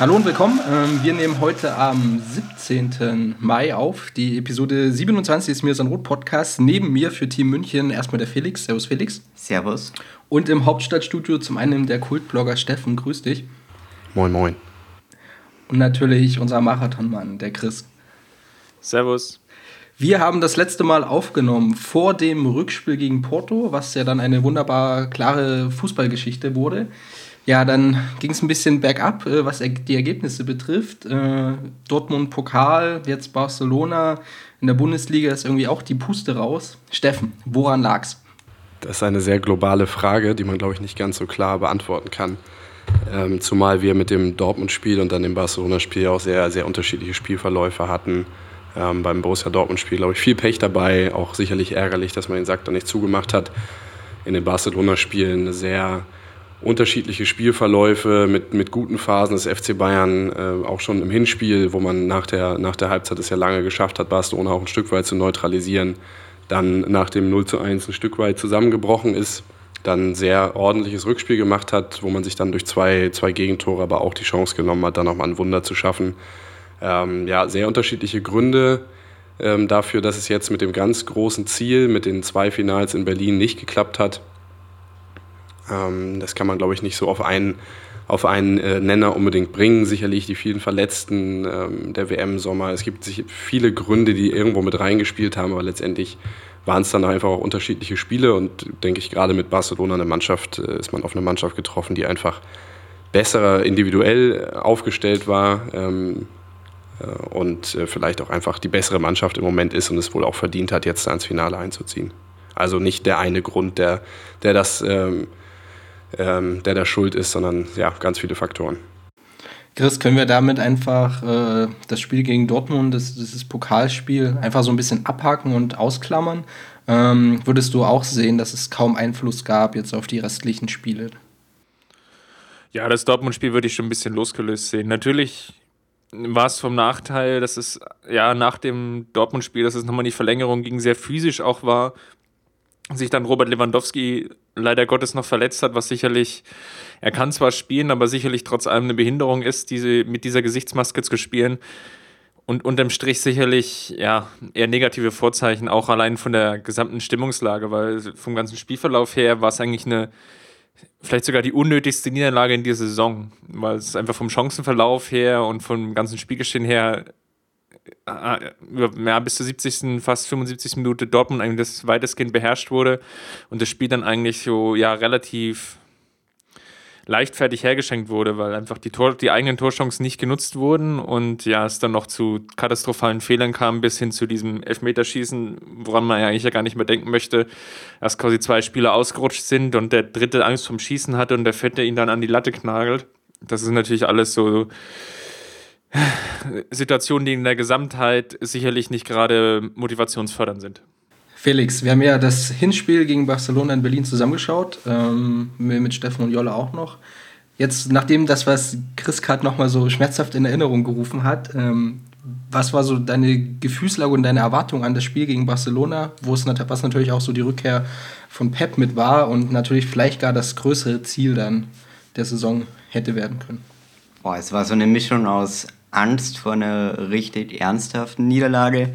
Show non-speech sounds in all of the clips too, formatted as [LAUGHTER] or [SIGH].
Hallo und willkommen. Ähm, wir nehmen heute am 17. Mai auf. Die Episode 27 ist mir so ein Rot-Podcast. Neben mir für Team München erstmal der Felix. Servus, Felix. Servus. Und im Hauptstadtstudio zum einen der Kultblogger Steffen. Grüß dich. Moin, moin. Und natürlich unser Marathonmann, der Chris. Servus. Wir haben das letzte Mal aufgenommen vor dem Rückspiel gegen Porto, was ja dann eine wunderbar klare Fußballgeschichte wurde. Ja, dann ging es ein bisschen bergab, äh, was die Ergebnisse betrifft. Äh, Dortmund Pokal, jetzt Barcelona. In der Bundesliga ist irgendwie auch die Puste raus. Steffen, woran lag's? Das ist eine sehr globale Frage, die man, glaube ich, nicht ganz so klar beantworten kann. Ähm, zumal wir mit dem Dortmund-Spiel und dann dem Barcelona-Spiel auch sehr, sehr unterschiedliche Spielverläufe hatten. Ähm, beim Borussia Dortmund-Spiel, glaube ich, viel Pech dabei. Auch sicherlich ärgerlich, dass man den Sack da nicht zugemacht hat. In den Barcelona-Spielen eine sehr unterschiedliche Spielverläufe mit, mit guten Phasen des FC Bayern, äh, auch schon im Hinspiel, wo man nach der, nach der Halbzeit es ja lange geschafft hat, Barcelona auch ein Stück weit zu neutralisieren, dann nach dem 0 zu 1 ein Stück weit zusammengebrochen ist, dann sehr ordentliches Rückspiel gemacht hat, wo man sich dann durch zwei, zwei Gegentore aber auch die Chance genommen hat, dann nochmal ein Wunder zu schaffen. Ähm, ja, sehr unterschiedliche Gründe ähm, dafür, dass es jetzt mit dem ganz großen Ziel, mit den zwei Finals in Berlin nicht geklappt hat. Ähm, das kann man, glaube ich, nicht so auf einen, auf einen äh, Nenner unbedingt bringen. Sicherlich die vielen Verletzten ähm, der WM-Sommer. Es gibt viele Gründe, die irgendwo mit reingespielt haben, aber letztendlich waren es dann einfach auch unterschiedliche Spiele und denke ich, gerade mit Barcelona eine Mannschaft, äh, ist man auf eine Mannschaft getroffen, die einfach besser individuell aufgestellt war ähm, äh, und äh, vielleicht auch einfach die bessere Mannschaft im Moment ist und es wohl auch verdient hat, jetzt ans Finale einzuziehen. Also nicht der eine Grund, der, der das ähm, ähm, der da schuld ist, sondern ja, ganz viele Faktoren. Chris, können wir damit einfach äh, das Spiel gegen Dortmund, das, dieses Pokalspiel, einfach so ein bisschen abhaken und ausklammern? Ähm, würdest du auch sehen, dass es kaum Einfluss gab jetzt auf die restlichen Spiele? Ja, das Dortmund-Spiel würde ich schon ein bisschen losgelöst sehen. Natürlich war es vom Nachteil, dass es ja nach dem Dortmund-Spiel, dass es nochmal die Verlängerung ging, sehr physisch auch war sich dann Robert Lewandowski leider Gottes noch verletzt hat, was sicherlich, er kann zwar spielen, aber sicherlich trotz allem eine Behinderung ist, diese, mit dieser Gesichtsmaske zu spielen. Und unterm Strich sicherlich, ja, eher negative Vorzeichen, auch allein von der gesamten Stimmungslage, weil vom ganzen Spielverlauf her war es eigentlich eine, vielleicht sogar die unnötigste Niederlage in dieser Saison, weil es einfach vom Chancenverlauf her und vom ganzen Spielgeschehen her ja, bis zur 70., fast 75. Minute Dortmund eigentlich das weitestgehend beherrscht wurde und das Spiel dann eigentlich so ja relativ leichtfertig hergeschenkt wurde, weil einfach die, Tor, die eigenen Torchancen nicht genutzt wurden und ja, es dann noch zu katastrophalen Fehlern kam, bis hin zu diesem Elfmeterschießen, woran man ja eigentlich ja gar nicht mehr denken möchte, dass quasi zwei Spieler ausgerutscht sind und der dritte Angst vom Schießen hatte und der vierte ihn dann an die Latte knagelt. Das ist natürlich alles so Situationen, die in der Gesamtheit sicherlich nicht gerade motivationsfördernd sind. Felix, wir haben ja das Hinspiel gegen Barcelona in Berlin zusammengeschaut, ähm, mit Steffen und Jolle auch noch. Jetzt, nachdem das, was Chris gerade nochmal so schmerzhaft in Erinnerung gerufen hat, ähm, was war so deine Gefühlslage und deine Erwartung an das Spiel gegen Barcelona, wo es was natürlich auch so die Rückkehr von Pep mit war und natürlich vielleicht gar das größere Ziel dann der Saison hätte werden können? Boah, es war so eine Mischung aus Angst vor einer richtig ernsthaften Niederlage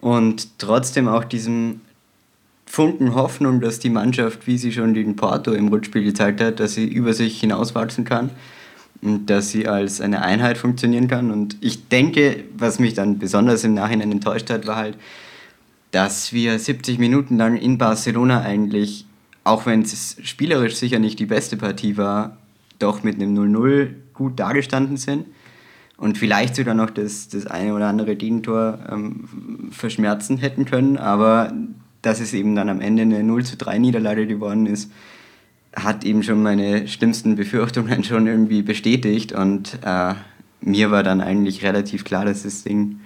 und trotzdem auch diesem Funken Hoffnung, dass die Mannschaft, wie sie schon gegen Porto im Rückspiel gezeigt hat, dass sie über sich hinauswachsen kann und dass sie als eine Einheit funktionieren kann. Und ich denke, was mich dann besonders im Nachhinein enttäuscht hat, war halt, dass wir 70 Minuten lang in Barcelona eigentlich, auch wenn es spielerisch sicher nicht die beste Partie war, doch mit einem 0-0 gut dagestanden sind und vielleicht sogar noch das, das eine oder andere Gegentor ähm, verschmerzen hätten können, aber dass es eben dann am Ende eine 0 zu 3 Niederlage geworden ist, hat eben schon meine schlimmsten Befürchtungen [LAUGHS] schon irgendwie bestätigt und äh, mir war dann eigentlich relativ klar, dass das Ding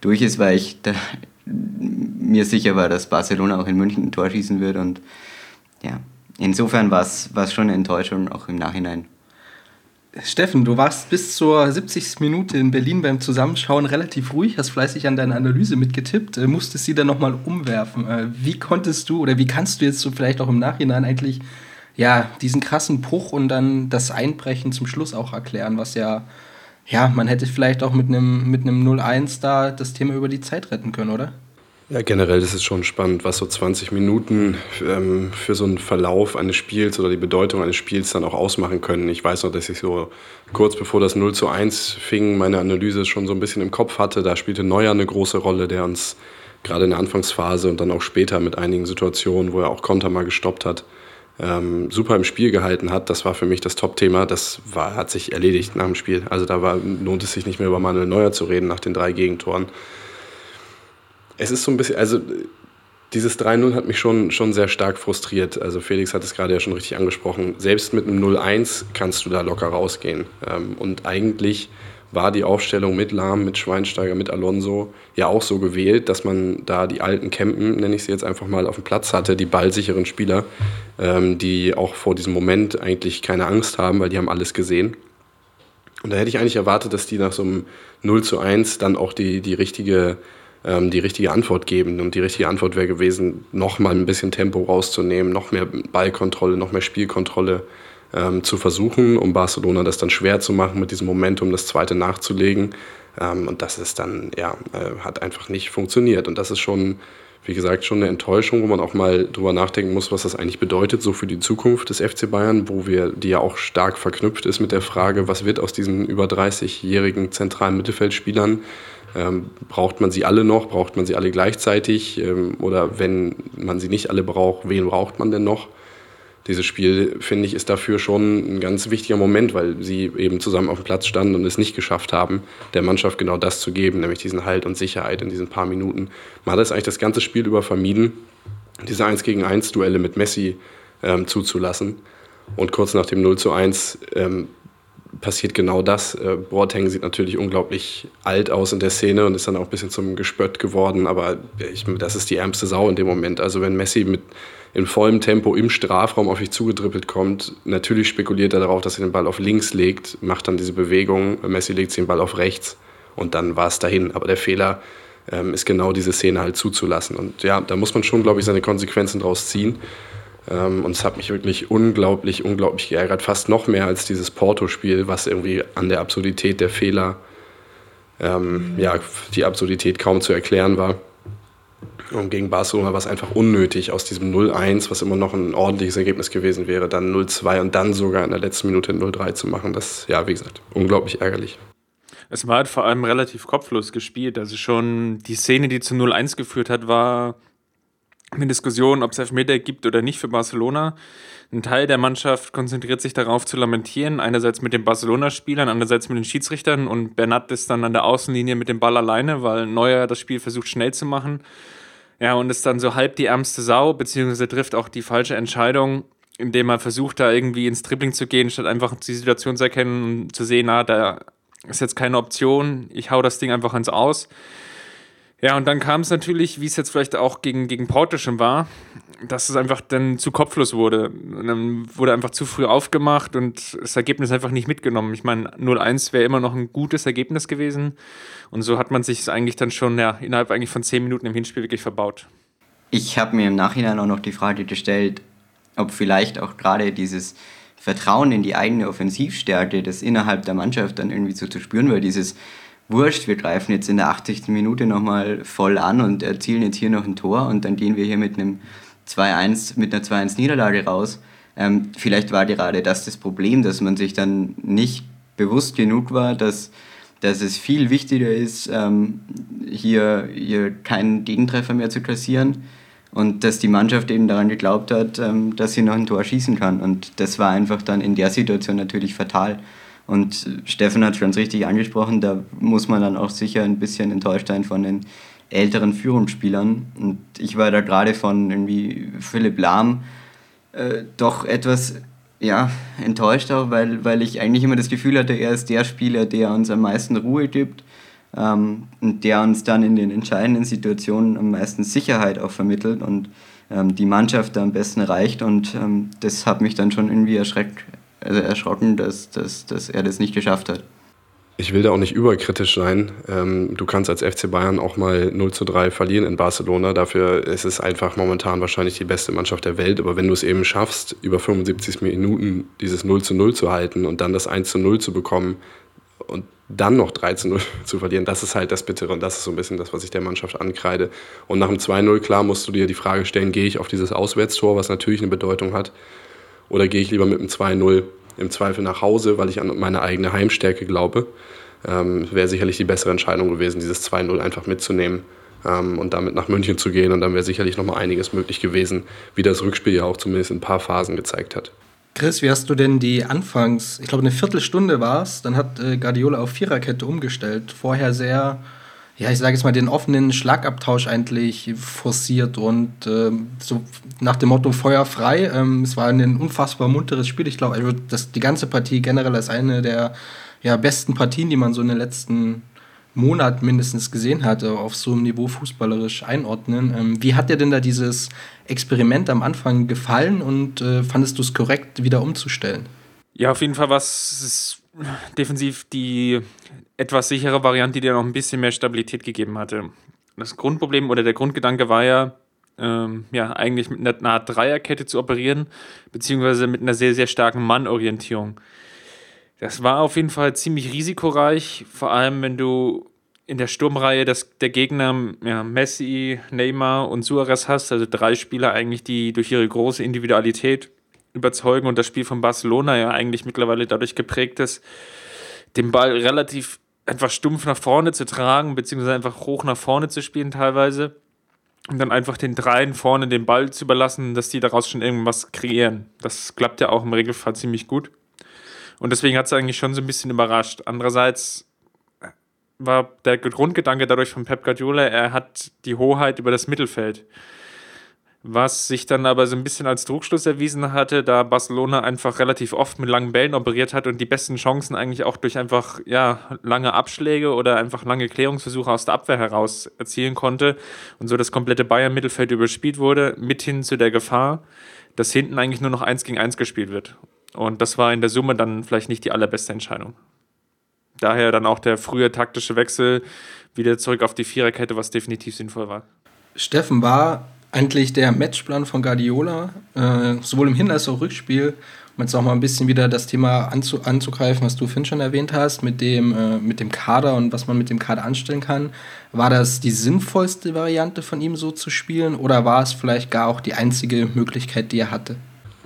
durch ist, weil ich da, [LAUGHS] mir sicher war, dass Barcelona auch in München ein Tor schießen wird. Und ja, insofern war es schon eine Enttäuschung, auch im Nachhinein. Steffen, du warst bis zur 70. Minute in Berlin beim Zusammenschauen relativ ruhig, hast fleißig an deiner Analyse mitgetippt, äh, musstest sie dann nochmal umwerfen. Äh, wie konntest du oder wie kannst du jetzt so vielleicht auch im Nachhinein eigentlich ja, diesen krassen Bruch und dann das Einbrechen zum Schluss auch erklären, was ja, ja, man hätte vielleicht auch mit einem mit 0-1 da das Thema über die Zeit retten können, oder? Ja, generell ist es schon spannend, was so 20 Minuten ähm, für so einen Verlauf eines Spiels oder die Bedeutung eines Spiels dann auch ausmachen können. Ich weiß noch, dass ich so kurz bevor das 0 zu 1 fing, meine Analyse schon so ein bisschen im Kopf hatte. Da spielte Neuer eine große Rolle, der uns gerade in der Anfangsphase und dann auch später mit einigen Situationen, wo er auch Konter mal gestoppt hat, ähm, super im Spiel gehalten hat. Das war für mich das Top-Thema. Das war, hat sich erledigt nach dem Spiel. Also da war, lohnt es sich nicht mehr über Manuel Neuer zu reden nach den drei Gegentoren es ist so ein bisschen, also dieses 3-0 hat mich schon, schon sehr stark frustriert. Also Felix hat es gerade ja schon richtig angesprochen. Selbst mit einem 0-1 kannst du da locker rausgehen. Ähm, und eigentlich war die Aufstellung mit Lahm, mit Schweinsteiger, mit Alonso ja auch so gewählt, dass man da die alten Campen, nenne ich sie jetzt einfach mal, auf dem Platz hatte, die ballsicheren Spieler, ähm, die auch vor diesem Moment eigentlich keine Angst haben, weil die haben alles gesehen. Und da hätte ich eigentlich erwartet, dass die nach so einem 0 zu 1 dann auch die, die richtige ähm, die richtige Antwort geben. Und die richtige Antwort wäre gewesen, noch mal ein bisschen Tempo rauszunehmen, noch mehr Ballkontrolle, noch mehr Spielkontrolle ähm, zu versuchen, um Barcelona das dann schwer zu machen, mit diesem Momentum das zweite nachzulegen. Ähm, und das ist dann, ja, äh, hat einfach nicht funktioniert. Und das ist schon, wie gesagt, schon eine Enttäuschung, wo man auch mal drüber nachdenken muss, was das eigentlich bedeutet, so für die Zukunft des FC Bayern, wo wir, die ja auch stark verknüpft ist mit der Frage, was wird aus diesen über 30-jährigen zentralen Mittelfeldspielern, ähm, braucht man sie alle noch? Braucht man sie alle gleichzeitig? Ähm, oder wenn man sie nicht alle braucht, wen braucht man denn noch? Dieses Spiel, finde ich, ist dafür schon ein ganz wichtiger Moment, weil sie eben zusammen auf dem Platz standen und es nicht geschafft haben, der Mannschaft genau das zu geben, nämlich diesen Halt und Sicherheit in diesen paar Minuten. Man hat es eigentlich das ganze Spiel über vermieden, diese 1 gegen 1 Duelle mit Messi ähm, zuzulassen. Und kurz nach dem 0 zu 1 ähm, passiert genau das. Äh, Boateng sieht natürlich unglaublich alt aus in der Szene und ist dann auch ein bisschen zum Gespött geworden, aber ich, das ist die ärmste Sau in dem Moment. Also wenn Messi mit in vollem Tempo im Strafraum auf dich zugedribbelt kommt, natürlich spekuliert er darauf, dass er den Ball auf links legt, macht dann diese Bewegung, Messi legt den Ball auf rechts und dann war es dahin. Aber der Fehler ähm, ist genau diese Szene halt zuzulassen. Und ja, da muss man schon, glaube ich, seine Konsequenzen draus ziehen. Ähm, und es hat mich wirklich unglaublich, unglaublich geärgert. Fast noch mehr als dieses Porto-Spiel, was irgendwie an der Absurdität der Fehler, ähm, ja, die Absurdität kaum zu erklären war. Und gegen Barcelona war es einfach unnötig, aus diesem 0-1, was immer noch ein ordentliches Ergebnis gewesen wäre, dann 0-2 und dann sogar in der letzten Minute 0-3 zu machen. Das, ja, wie gesagt, unglaublich ärgerlich. Es war halt vor allem relativ kopflos gespielt. Also schon die Szene, die zu 0-1 geführt hat, war eine Diskussion, ob es Elfmeter gibt oder nicht für Barcelona. Ein Teil der Mannschaft konzentriert sich darauf zu lamentieren, einerseits mit den Barcelona-Spielern, andererseits mit den Schiedsrichtern und Bernat ist dann an der Außenlinie mit dem Ball alleine, weil Neuer das Spiel versucht schnell zu machen. Ja, und ist dann so halb die ärmste Sau, beziehungsweise trifft auch die falsche Entscheidung, indem er versucht, da irgendwie ins Dribbling zu gehen, statt einfach die Situation zu erkennen und zu sehen, na, da ist jetzt keine Option, ich hau das Ding einfach ins Aus. Ja, und dann kam es natürlich, wie es jetzt vielleicht auch gegen, gegen schon war, dass es einfach dann zu kopflos wurde. Und dann wurde einfach zu früh aufgemacht und das Ergebnis einfach nicht mitgenommen. Ich meine, 0-1 wäre immer noch ein gutes Ergebnis gewesen. Und so hat man sich es eigentlich dann schon ja, innerhalb eigentlich von zehn Minuten im Hinspiel wirklich verbaut. Ich habe mir im Nachhinein auch noch die Frage gestellt, ob vielleicht auch gerade dieses Vertrauen in die eigene Offensivstärke, das innerhalb der Mannschaft dann irgendwie so zu spüren war, dieses wurscht, wir greifen jetzt in der 80. Minute nochmal voll an und erzielen jetzt hier noch ein Tor und dann gehen wir hier mit einem 2-1, mit einer 2-1-Niederlage raus. Ähm, vielleicht war gerade das das Problem, dass man sich dann nicht bewusst genug war, dass, dass es viel wichtiger ist, ähm, hier, hier keinen Gegentreffer mehr zu kassieren und dass die Mannschaft eben daran geglaubt hat, ähm, dass sie noch ein Tor schießen kann. Und das war einfach dann in der Situation natürlich fatal. Und Steffen hat ganz richtig angesprochen, da muss man dann auch sicher ein bisschen enttäuscht sein von den älteren Führungsspielern. Und ich war da gerade von irgendwie Philipp Lahm äh, doch etwas ja, enttäuscht auch, weil, weil ich eigentlich immer das Gefühl hatte, er ist der Spieler, der uns am meisten Ruhe gibt, ähm, der uns dann in den entscheidenden Situationen am meisten Sicherheit auch vermittelt und ähm, die Mannschaft da am besten erreicht. Und ähm, das hat mich dann schon irgendwie erschreckt, also erschrocken, dass, dass, dass er das nicht geschafft hat. Ich will da auch nicht überkritisch sein. Ähm, du kannst als FC Bayern auch mal 0 zu 3 verlieren in Barcelona. Dafür ist es einfach momentan wahrscheinlich die beste Mannschaft der Welt. Aber wenn du es eben schaffst, über 75 Minuten dieses 0 zu 0 zu halten und dann das 1 zu 0 zu bekommen und dann noch 3 zu 0 [LAUGHS] zu verlieren, das ist halt das Bittere und das ist so ein bisschen das, was ich der Mannschaft ankreide. Und nach dem 2-0, klar, musst du dir die Frage stellen, gehe ich auf dieses Auswärtstor, was natürlich eine Bedeutung hat, oder gehe ich lieber mit dem 2-0 im Zweifel nach Hause, weil ich an meine eigene Heimstärke glaube. Ähm, Wäre sicherlich die bessere Entscheidung gewesen, dieses 2-0 einfach mitzunehmen ähm, und damit nach München zu gehen. Und dann wäre sicherlich noch mal einiges möglich gewesen, wie das Rückspiel ja auch zumindest in ein paar Phasen gezeigt hat. Chris, wie hast du denn die Anfangs, ich glaube eine Viertelstunde war es, dann hat äh, Guardiola auf Viererkette umgestellt. Vorher sehr ja, ich sage jetzt mal, den offenen Schlagabtausch eigentlich forciert und ähm, so nach dem Motto Feuer frei. Ähm, es war ein unfassbar munteres Spiel. Ich glaube, also das die ganze Partie generell als eine der ja, besten Partien, die man so in den letzten Monaten mindestens gesehen hatte, auf so einem Niveau fußballerisch einordnen. Ähm, wie hat dir denn da dieses Experiment am Anfang gefallen und äh, fandest du es korrekt, wieder umzustellen? Ja, auf jeden Fall war es defensiv die etwas sichere Variante, die dir noch ein bisschen mehr Stabilität gegeben hatte. Das Grundproblem oder der Grundgedanke war ja, ähm, ja, eigentlich mit einer Art Dreierkette zu operieren, beziehungsweise mit einer sehr, sehr starken Mannorientierung. Das war auf jeden Fall ziemlich risikoreich, vor allem wenn du in der Sturmreihe das, der Gegner ja, Messi, Neymar und Suarez hast, also drei Spieler eigentlich, die durch ihre große Individualität überzeugen und das Spiel von Barcelona ja eigentlich mittlerweile dadurch geprägt ist, den Ball relativ einfach stumpf nach vorne zu tragen, beziehungsweise einfach hoch nach vorne zu spielen teilweise. Und dann einfach den Dreien vorne den Ball zu überlassen, dass die daraus schon irgendwas kreieren. Das klappt ja auch im Regelfall ziemlich gut. Und deswegen hat es eigentlich schon so ein bisschen überrascht. Andererseits war der Grundgedanke dadurch von Pep Guardiola, er hat die Hoheit über das Mittelfeld was sich dann aber so ein bisschen als Druckschluss erwiesen hatte, da Barcelona einfach relativ oft mit langen Bällen operiert hat und die besten Chancen eigentlich auch durch einfach ja, lange Abschläge oder einfach lange Klärungsversuche aus der Abwehr heraus erzielen konnte und so das komplette Bayern-Mittelfeld überspielt wurde, mit hin zu der Gefahr, dass hinten eigentlich nur noch eins gegen eins gespielt wird. Und das war in der Summe dann vielleicht nicht die allerbeste Entscheidung. Daher dann auch der frühe taktische Wechsel wieder zurück auf die Viererkette, was definitiv sinnvoll war. Steffen war eigentlich der Matchplan von Guardiola, äh, sowohl im Hin- als auch Rückspiel, um jetzt auch mal ein bisschen wieder das Thema anzu anzugreifen, was du Finn schon erwähnt hast, mit dem, äh, mit dem Kader und was man mit dem Kader anstellen kann. War das die sinnvollste Variante von ihm so zu spielen oder war es vielleicht gar auch die einzige Möglichkeit, die er hatte?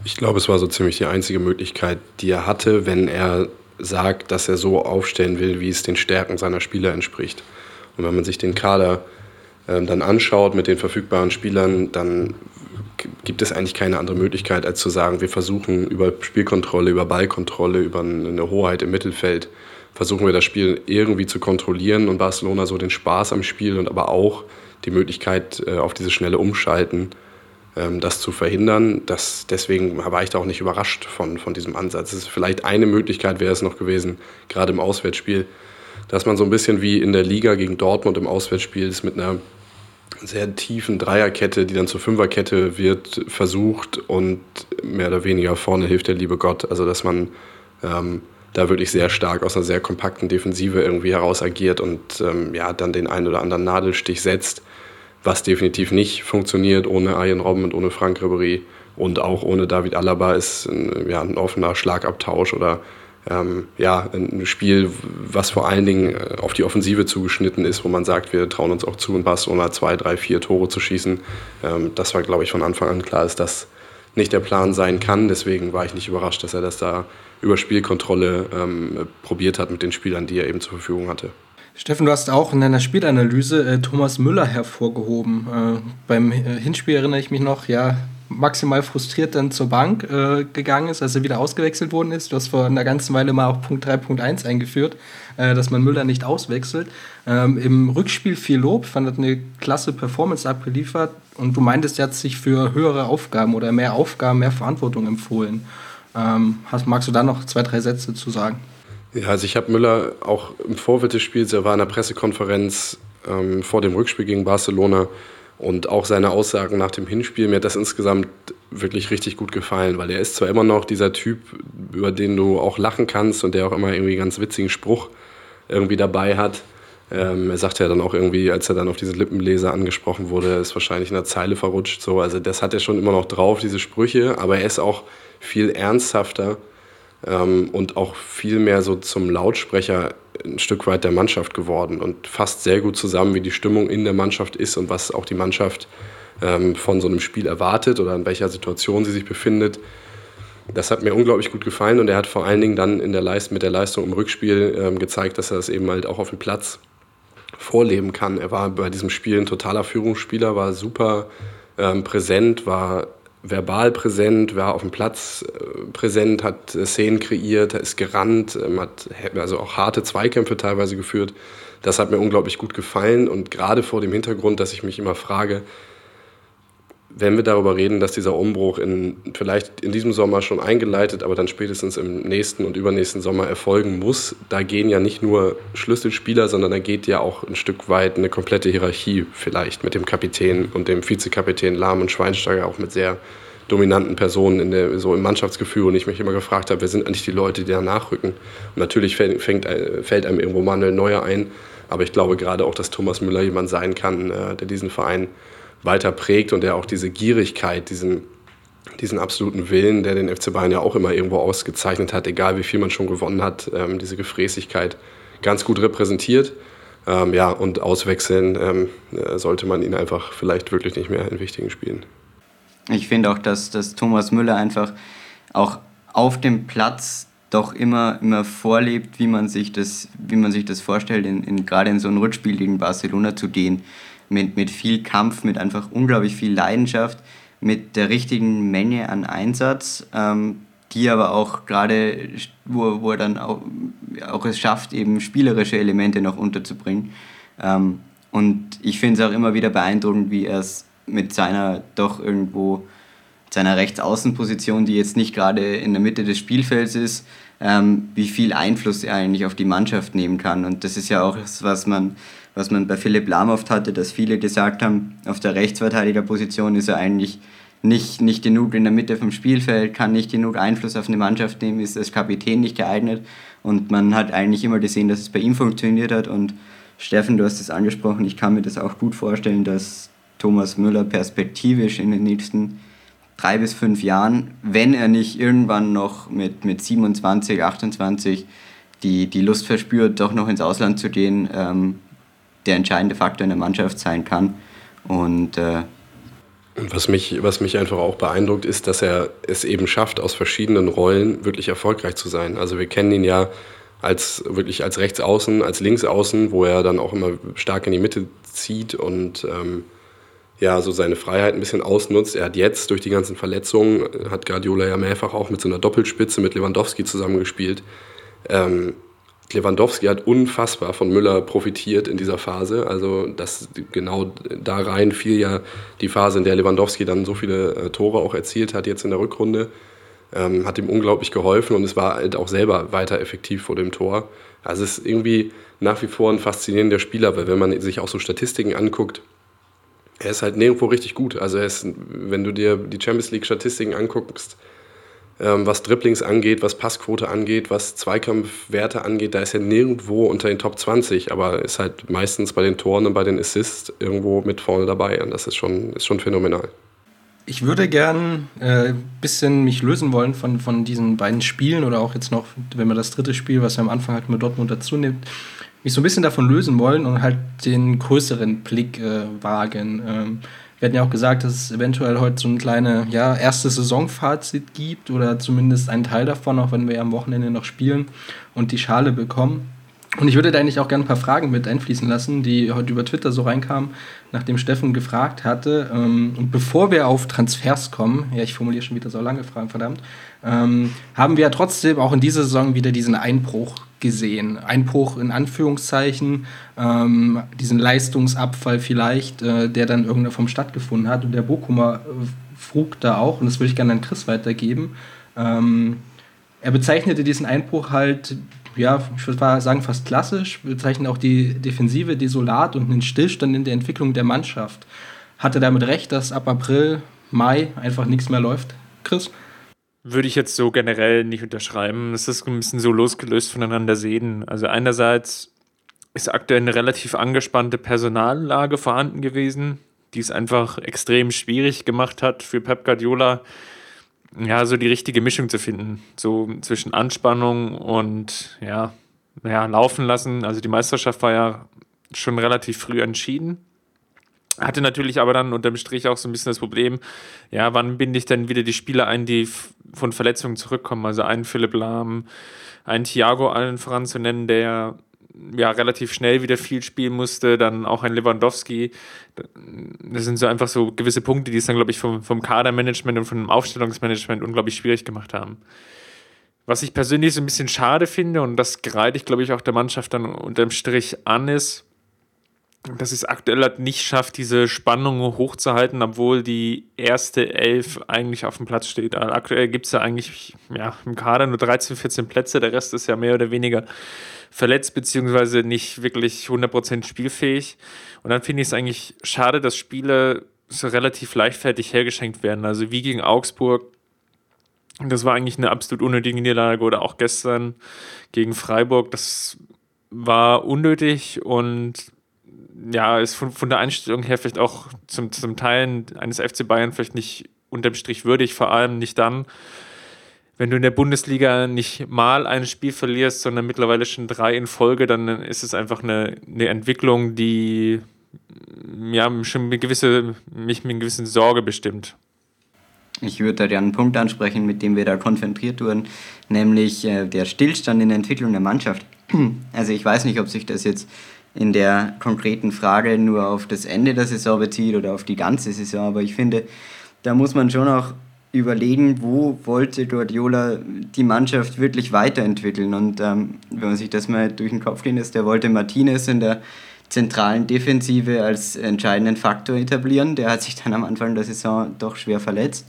Ich glaube, es war so ziemlich die einzige Möglichkeit, die er hatte, wenn er sagt, dass er so aufstellen will, wie es den Stärken seiner Spieler entspricht. Und wenn man sich den Kader dann anschaut mit den verfügbaren Spielern, dann gibt es eigentlich keine andere Möglichkeit, als zu sagen, wir versuchen über Spielkontrolle, über Ballkontrolle, über eine Hoheit im Mittelfeld, versuchen wir das Spiel irgendwie zu kontrollieren und Barcelona so den Spaß am Spiel und aber auch die Möglichkeit äh, auf dieses schnelle Umschalten, ähm, das zu verhindern. Das, deswegen war ich da auch nicht überrascht von, von diesem Ansatz. Es ist vielleicht eine Möglichkeit wäre es noch gewesen, gerade im Auswärtsspiel, dass man so ein bisschen wie in der Liga gegen Dortmund im Auswärtsspiel ist mit einer sehr tiefen Dreierkette, die dann zur Fünferkette wird, versucht und mehr oder weniger vorne hilft der liebe Gott. Also dass man ähm, da wirklich sehr stark aus einer sehr kompakten Defensive irgendwie heraus agiert und ähm, ja, dann den einen oder anderen Nadelstich setzt, was definitiv nicht funktioniert ohne Arjen Robben und ohne Frank Ribery und auch ohne David Alaba ist ein, ja, ein offener Schlagabtausch oder ähm, ja, ein Spiel, was vor allen Dingen äh, auf die Offensive zugeschnitten ist, wo man sagt, wir trauen uns auch zu, in Barcelona zwei, drei, vier Tore zu schießen. Ähm, das war, glaube ich, von Anfang an klar, dass das nicht der Plan sein kann. Deswegen war ich nicht überrascht, dass er das da über Spielkontrolle ähm, probiert hat mit den Spielern, die er eben zur Verfügung hatte. Steffen, du hast auch in deiner Spielanalyse äh, Thomas Müller hervorgehoben. Äh, beim äh, Hinspiel erinnere ich mich noch, ja, maximal frustriert dann zur Bank äh, gegangen ist, als er wieder ausgewechselt worden ist. Du hast vor einer ganzen Weile mal auch Punkt 3.1 eingeführt, äh, dass man Müller nicht auswechselt. Ähm, Im Rückspiel viel Lob, fand er eine klasse Performance abgeliefert und du meintest, er hat sich für höhere Aufgaben oder mehr Aufgaben, mehr Verantwortung empfohlen. Ähm, hast, magst du da noch zwei, drei Sätze zu sagen? Ja, also ich habe Müller auch im Spiels, er war in der Pressekonferenz ähm, vor dem Rückspiel gegen Barcelona und auch seine Aussagen nach dem Hinspiel, mir hat das insgesamt wirklich richtig gut gefallen, weil er ist zwar immer noch dieser Typ, über den du auch lachen kannst und der auch immer irgendwie einen ganz witzigen Spruch irgendwie dabei hat. Ähm, er sagt ja dann auch irgendwie, als er dann auf diese Lippenleser angesprochen wurde, ist wahrscheinlich in der Zeile verrutscht. So, also das hat er schon immer noch drauf, diese Sprüche, aber er ist auch viel ernsthafter ähm, und auch viel mehr so zum Lautsprecher ein Stück weit der Mannschaft geworden und fasst sehr gut zusammen, wie die Stimmung in der Mannschaft ist und was auch die Mannschaft ähm, von so einem Spiel erwartet oder in welcher Situation sie sich befindet. Das hat mir unglaublich gut gefallen und er hat vor allen Dingen dann in der Leist mit der Leistung im Rückspiel ähm, gezeigt, dass er das eben halt auch auf dem Platz vorleben kann. Er war bei diesem Spiel ein totaler Führungsspieler, war super ähm, präsent, war verbal präsent, war auf dem Platz äh, präsent, hat äh, Szenen kreiert, ist gerannt, ähm, hat also auch harte Zweikämpfe teilweise geführt. Das hat mir unglaublich gut gefallen und gerade vor dem Hintergrund, dass ich mich immer frage, wenn wir darüber reden, dass dieser Umbruch in, vielleicht in diesem Sommer schon eingeleitet, aber dann spätestens im nächsten und übernächsten Sommer erfolgen muss, da gehen ja nicht nur Schlüsselspieler, sondern da geht ja auch ein Stück weit eine komplette Hierarchie vielleicht mit dem Kapitän und dem Vizekapitän Lahm und Schweinsteiger auch mit sehr dominanten Personen in der, so im Mannschaftsgefühl und ich mich immer gefragt habe, wer sind eigentlich die Leute, die da nachrücken. Und natürlich fängt, fängt, fällt einem irgendwo Manuel Neuer ein, aber ich glaube gerade auch, dass Thomas Müller jemand sein kann, äh, der diesen Verein weiter prägt und der auch diese Gierigkeit, diesen, diesen absoluten Willen, der den FC Bayern ja auch immer irgendwo ausgezeichnet hat, egal wie viel man schon gewonnen hat, ähm, diese Gefräßigkeit ganz gut repräsentiert. Ähm, ja, und auswechseln ähm, äh, sollte man ihn einfach vielleicht wirklich nicht mehr in wichtigen Spielen. Ich finde auch, dass, dass Thomas Müller einfach auch auf dem Platz doch immer, immer vorlebt, wie man sich das, wie man sich das vorstellt, in, in, gerade in so ein Rückspiel gegen Barcelona zu gehen mit, mit viel Kampf, mit einfach unglaublich viel Leidenschaft, mit der richtigen Menge an Einsatz, ähm, die aber auch gerade, wo, wo er dann auch, auch es schafft, eben spielerische Elemente noch unterzubringen. Ähm, und ich finde es auch immer wieder beeindruckend, wie er es mit seiner doch irgendwo seiner Rechtsaußenposition, die jetzt nicht gerade in der Mitte des Spielfelds ist, ähm, wie viel Einfluss er eigentlich auf die Mannschaft nehmen kann. Und das ist ja auch das, was man was man bei Philipp Lahm oft hatte, dass viele gesagt haben, auf der Rechtsverteidigerposition ist er eigentlich nicht, nicht genug in der Mitte vom Spielfeld, kann nicht genug Einfluss auf eine Mannschaft nehmen, ist als Kapitän nicht geeignet. Und man hat eigentlich immer gesehen, dass es bei ihm funktioniert hat. Und Steffen, du hast es angesprochen, ich kann mir das auch gut vorstellen, dass Thomas Müller perspektivisch in den nächsten drei bis fünf Jahren, wenn er nicht irgendwann noch mit, mit 27, 28 die, die Lust verspürt, doch noch ins Ausland zu gehen, ähm, der entscheidende Faktor in der Mannschaft sein kann. Und äh, was mich, was mich einfach auch beeindruckt, ist, dass er es eben schafft, aus verschiedenen Rollen wirklich erfolgreich zu sein. Also wir kennen ihn ja als wirklich als Rechtsaußen, als Linksaußen, wo er dann auch immer stark in die Mitte zieht und ähm, ja, so seine Freiheit ein bisschen ausnutzt. Er hat jetzt durch die ganzen Verletzungen, hat Guardiola ja mehrfach auch mit so einer Doppelspitze mit Lewandowski zusammengespielt. Ähm, Lewandowski hat unfassbar von Müller profitiert in dieser Phase. Also das genau da rein fiel ja die Phase, in der Lewandowski dann so viele äh, Tore auch erzielt hat jetzt in der Rückrunde. Ähm, hat ihm unglaublich geholfen und es war halt auch selber weiter effektiv vor dem Tor. Also es ist irgendwie nach wie vor ein faszinierender Spieler, weil wenn man sich auch so Statistiken anguckt, er ist halt nirgendwo richtig gut. Also ist, wenn du dir die Champions League Statistiken anguckst, was Dribblings angeht, was Passquote angeht, was Zweikampfwerte angeht, da ist er nirgendwo unter den Top 20, aber ist halt meistens bei den Toren und bei den Assists irgendwo mit vorne dabei und das ist schon, ist schon phänomenal. Ich würde gern ein äh, bisschen mich lösen wollen von, von diesen beiden Spielen oder auch jetzt noch, wenn man das dritte Spiel, was wir am Anfang halt mit Dortmund dazu nimmt, mich so ein bisschen davon lösen wollen und halt den größeren Blick äh, wagen. Ähm, wir hatten ja auch gesagt, dass es eventuell heute so ein kleine ja, erste Saisonfazit gibt oder zumindest einen Teil davon, auch wenn wir ja am Wochenende noch spielen und die Schale bekommen. Und ich würde da eigentlich auch gerne ein paar Fragen mit einfließen lassen, die heute über Twitter so reinkamen, nachdem Steffen gefragt hatte. Ähm, und bevor wir auf Transfers kommen, ja, ich formuliere schon wieder so lange Fragen, verdammt, ähm, haben wir ja trotzdem auch in dieser Saison wieder diesen Einbruch gesehen. Einbruch in Anführungszeichen, ähm, diesen Leistungsabfall vielleicht, äh, der dann irgendeiner Form stattgefunden hat. Und der Bokumer äh, frug da auch, und das würde ich gerne an Chris weitergeben. Ähm, er bezeichnete diesen Einbruch halt ja, ich würde sagen, fast klassisch. Wir bezeichnen auch die Defensive desolat und einen Stillstand in der Entwicklung der Mannschaft. Hatte damit recht, dass ab April, Mai einfach nichts mehr läuft? Chris? Würde ich jetzt so generell nicht unterschreiben. Es ist ein bisschen so losgelöst voneinander sehen. Also einerseits ist aktuell eine relativ angespannte Personallage vorhanden gewesen, die es einfach extrem schwierig gemacht hat für Pep Guardiola, ja, so die richtige Mischung zu finden. So zwischen Anspannung und ja, ja, laufen lassen. Also die Meisterschaft war ja schon relativ früh entschieden. Hatte natürlich aber dann unterm Strich auch so ein bisschen das Problem, ja, wann binde ich denn wieder die Spieler ein, die von Verletzungen zurückkommen? Also einen Philipp Lahm, einen Thiago allen voran zu nennen, der ja relativ schnell wieder viel spielen musste, dann auch ein Lewandowski. Das sind so einfach so gewisse Punkte, die es dann, glaube ich, vom, vom Kadermanagement und vom Aufstellungsmanagement unglaublich schwierig gemacht haben. Was ich persönlich so ein bisschen schade finde, und das greite ich, glaube ich, auch der Mannschaft dann unterm Strich an, ist, dass es aktuell halt nicht schafft, diese Spannung hochzuhalten, obwohl die erste Elf eigentlich auf dem Platz steht. Also aktuell gibt es ja eigentlich ja, im Kader nur 13, 14 Plätze, der Rest ist ja mehr oder weniger verletzt, beziehungsweise nicht wirklich 100% spielfähig. Und dann finde ich es eigentlich schade, dass Spiele so relativ leichtfertig hergeschenkt werden. Also wie gegen Augsburg, das war eigentlich eine absolut unnötige Niederlage oder auch gestern gegen Freiburg, das war unnötig und ja, ist von, von der Einstellung her vielleicht auch zum, zum Teil eines FC Bayern vielleicht nicht unterm Strich würdig, vor allem nicht dann, wenn du in der Bundesliga nicht mal ein Spiel verlierst, sondern mittlerweile schon drei in Folge, dann ist es einfach eine, eine Entwicklung, die ja, schon eine gewisse, mich mit einer gewissen Sorge bestimmt. Ich würde da einen Punkt ansprechen, mit dem wir da konfrontiert wurden, nämlich äh, der Stillstand in der Entwicklung der Mannschaft. [CLEARS THROAT] Also ich weiß nicht, ob sich das jetzt in der konkreten Frage nur auf das Ende der Saison bezieht oder auf die ganze Saison, aber ich finde, da muss man schon auch überlegen, wo wollte Guardiola die Mannschaft wirklich weiterentwickeln. Und ähm, wenn man sich das mal durch den Kopf gehen lässt, der wollte Martinez in der zentralen Defensive als entscheidenden Faktor etablieren. Der hat sich dann am Anfang der Saison doch schwer verletzt.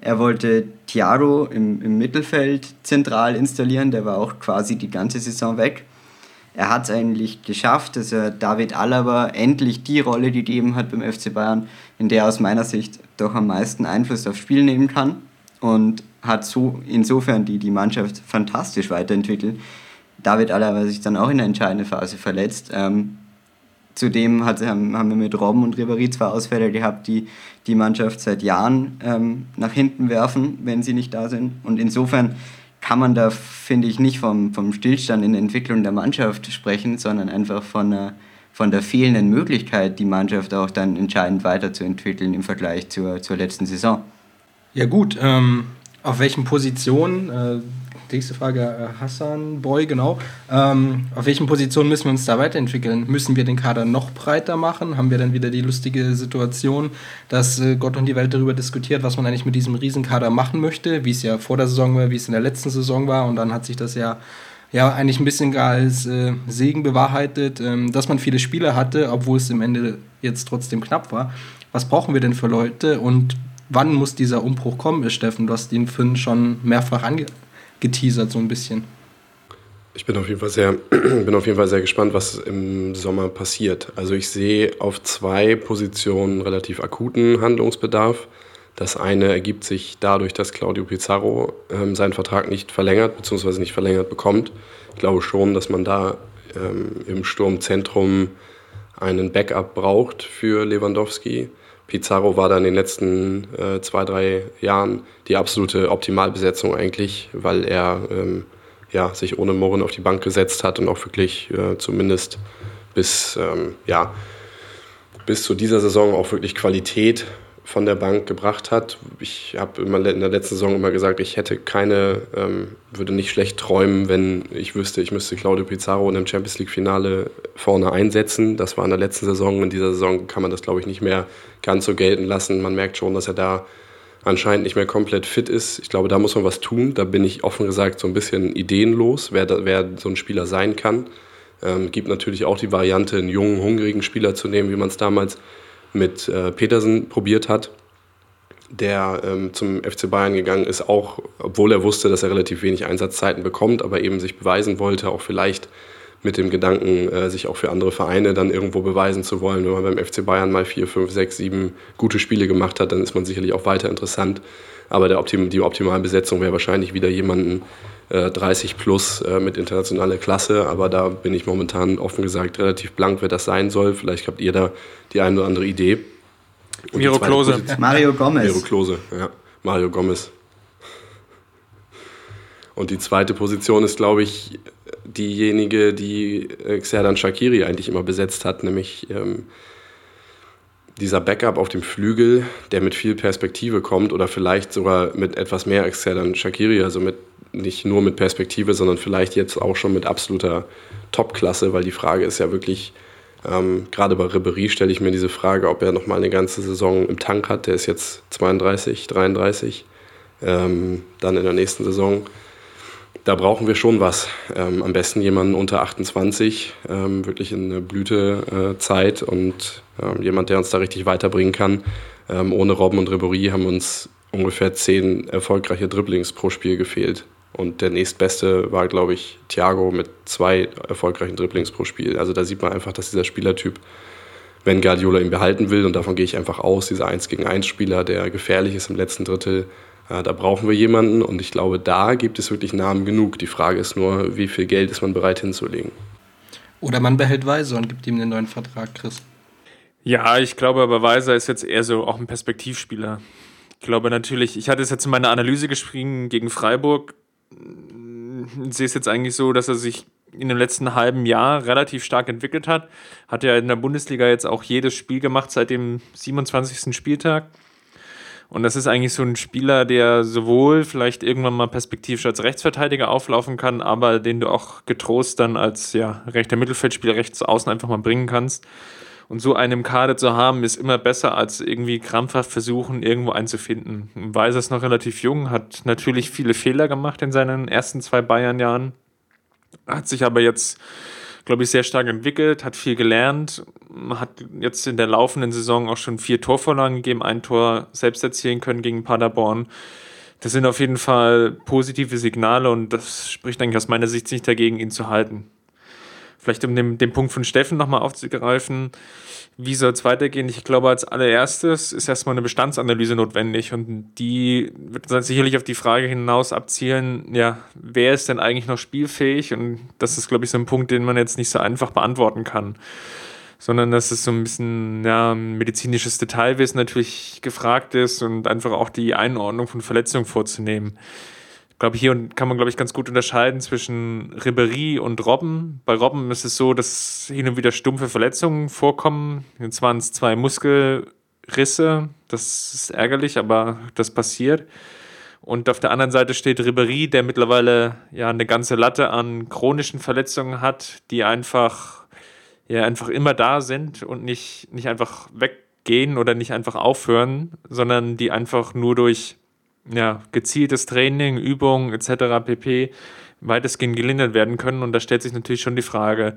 Er wollte Thiago im, im Mittelfeld zentral installieren, der war auch quasi die ganze Saison weg er hat es eigentlich geschafft, dass er David Alaba endlich die Rolle gegeben hat beim FC Bayern, in der er aus meiner Sicht doch am meisten Einfluss aufs Spiel nehmen kann und hat so insofern die, die Mannschaft fantastisch weiterentwickelt. David Alaba sich dann auch in der entscheidenden Phase verletzt. Ähm, zudem hat, haben wir mit Robben und Ribéry zwei Ausfälle gehabt, die die Mannschaft seit Jahren ähm, nach hinten werfen, wenn sie nicht da sind. Und insofern kann man da, finde ich, nicht vom, vom Stillstand in der Entwicklung der Mannschaft sprechen, sondern einfach von, einer, von der fehlenden Möglichkeit, die Mannschaft auch dann entscheidend weiterzuentwickeln im Vergleich zur, zur letzten Saison. Ja gut, ähm, auf welchen Positionen, äh, nächste Frage, äh, Hassan Boy, genau. Ähm, auf welchen Positionen müssen wir uns da weiterentwickeln? Müssen wir den Kader noch breiter machen? Haben wir dann wieder die lustige Situation, dass äh, Gott und die Welt darüber diskutiert, was man eigentlich mit diesem Riesenkader machen möchte, wie es ja vor der Saison war, wie es in der letzten Saison war und dann hat sich das ja ja eigentlich ein bisschen gar als äh, Segen bewahrheitet, ähm, dass man viele Spieler hatte, obwohl es im Ende jetzt trotzdem knapp war. Was brauchen wir denn für Leute und wann muss dieser Umbruch kommen, Steffen? Du hast ihn Finn schon mehrfach ange geteasert, so ein bisschen. Ich bin auf jeden Fall sehr, [CLEARS THROAT] bin auf jeden Fall sehr gespannt, was im Sommer passiert. Also ich sehe auf zwei Positionen relativ akuten Handlungsbedarf. Das eine ergibt sich dadurch, dass Claudio Pizarro ähm, seinen Vertrag nicht verlängert bzw. nicht verlängert bekommt. Ich glaube schon, dass man da ähm, im Sturmzentrum einen Backup braucht für Lewandowski. Pizarro war dann in den letzten äh, zwei, drei Jahren die absolute Optimalbesetzung eigentlich, weil er ähm, ja, sich ohne Murren auf die Bank gesetzt hat und auch wirklich äh, zumindest bis, ähm, ja, bis zu dieser Saison auch wirklich Qualität von der Bank gebracht hat. Ich habe in der letzten Saison immer gesagt, ich hätte keine, ähm, würde nicht schlecht träumen, wenn ich wüsste, ich müsste Claudio Pizarro in einem Champions League-Finale vorne einsetzen. Das war in der letzten Saison. In dieser Saison kann man das, glaube ich, nicht mehr ganz so gelten lassen. Man merkt schon, dass er da anscheinend nicht mehr komplett fit ist. Ich glaube, da muss man was tun. Da bin ich offen gesagt so ein bisschen ideenlos, wer, da, wer so ein Spieler sein kann. Ähm, gibt natürlich auch die Variante, einen jungen, hungrigen Spieler zu nehmen, wie man es damals mit äh, Petersen probiert hat. der ähm, zum FC Bayern gegangen ist, auch obwohl er wusste, dass er relativ wenig Einsatzzeiten bekommt, aber eben sich beweisen wollte, auch vielleicht mit dem Gedanken, äh, sich auch für andere Vereine dann irgendwo beweisen zu wollen. Wenn man beim FC Bayern mal vier, fünf, sechs, sieben gute Spiele gemacht hat, dann ist man sicherlich auch weiter interessant. Aber der Optim die optimale Besetzung wäre wahrscheinlich wieder jemanden äh, 30 plus äh, mit internationaler Klasse. Aber da bin ich momentan offen gesagt relativ blank, wer das sein soll. Vielleicht habt ihr da die eine oder andere Idee. Und Miro Klose. Mario [LAUGHS] Gomez. Miro Klose, ja. Mario Gomez. Und die zweite Position ist, glaube ich, diejenige, die äh, Xerdan Shakiri eigentlich immer besetzt hat, nämlich ähm, dieser Backup auf dem Flügel, der mit viel Perspektive kommt oder vielleicht sogar mit etwas mehr als Xerdan Shakiri, also mit, nicht nur mit Perspektive, sondern vielleicht jetzt auch schon mit absoluter Topklasse, weil die Frage ist ja wirklich, ähm, gerade bei Ribery stelle ich mir diese Frage, ob er nochmal eine ganze Saison im Tank hat. Der ist jetzt 32, 33. Ähm, dann in der nächsten Saison. Da brauchen wir schon was. Ähm, am besten jemanden unter 28, ähm, wirklich in der Blütezeit äh, und ähm, jemand, der uns da richtig weiterbringen kann. Ähm, ohne Robben und Ribery haben uns ungefähr zehn erfolgreiche Dribblings pro Spiel gefehlt. Und der nächstbeste war, glaube ich, Thiago mit zwei erfolgreichen Dribblings pro Spiel. Also da sieht man einfach, dass dieser Spielertyp, wenn Guardiola ihn behalten will, und davon gehe ich einfach aus, dieser 1 gegen 1 Spieler, der gefährlich ist im letzten Drittel, äh, da brauchen wir jemanden. Und ich glaube, da gibt es wirklich Namen genug. Die Frage ist nur, wie viel Geld ist man bereit hinzulegen. Oder man behält Weiser und gibt ihm einen neuen Vertrag, Chris. Ja, ich glaube aber, Weiser ist jetzt eher so auch ein Perspektivspieler. Ich glaube natürlich, ich hatte es jetzt in meiner Analyse geschrieben gegen Freiburg sehe es jetzt eigentlich so, dass er sich in dem letzten halben Jahr relativ stark entwickelt hat. Hat ja in der Bundesliga jetzt auch jedes Spiel gemacht seit dem 27. Spieltag. Und das ist eigentlich so ein Spieler, der sowohl vielleicht irgendwann mal perspektivisch als Rechtsverteidiger auflaufen kann, aber den du auch getrost dann als ja, rechter Mittelfeldspieler rechts außen einfach mal bringen kannst. Und so einen Kader zu haben, ist immer besser, als irgendwie krampfhaft versuchen, irgendwo einzufinden. Weiser ist noch relativ jung, hat natürlich viele Fehler gemacht in seinen ersten zwei Bayern-Jahren, hat sich aber jetzt, glaube ich, sehr stark entwickelt, hat viel gelernt, hat jetzt in der laufenden Saison auch schon vier Torvorlagen gegeben, ein Tor selbst erzielen können gegen Paderborn. Das sind auf jeden Fall positive Signale und das spricht eigentlich aus meiner Sicht nicht dagegen, ihn zu halten. Vielleicht um den, den Punkt von Steffen nochmal aufzugreifen, wie soll es weitergehen? Ich glaube, als allererstes ist erstmal eine Bestandsanalyse notwendig und die wird dann sicherlich auf die Frage hinaus abzielen, ja, wer ist denn eigentlich noch spielfähig? Und das ist, glaube ich, so ein Punkt, den man jetzt nicht so einfach beantworten kann sondern dass es so ein bisschen ja, medizinisches Detailwissen natürlich gefragt ist und einfach auch die Einordnung von Verletzungen vorzunehmen glaube, hier kann man, glaube ich, ganz gut unterscheiden zwischen Ribery und Robben. Bei Robben ist es so, dass hin und wieder stumpfe Verletzungen vorkommen. Jetzt waren es zwei Muskelrisse. Das ist ärgerlich, aber das passiert. Und auf der anderen Seite steht Ribery, der mittlerweile ja eine ganze Latte an chronischen Verletzungen hat, die einfach, ja, einfach immer da sind und nicht, nicht einfach weggehen oder nicht einfach aufhören, sondern die einfach nur durch ja, gezieltes Training, Übungen etc. pp. weitestgehend gelindert werden können. Und da stellt sich natürlich schon die Frage,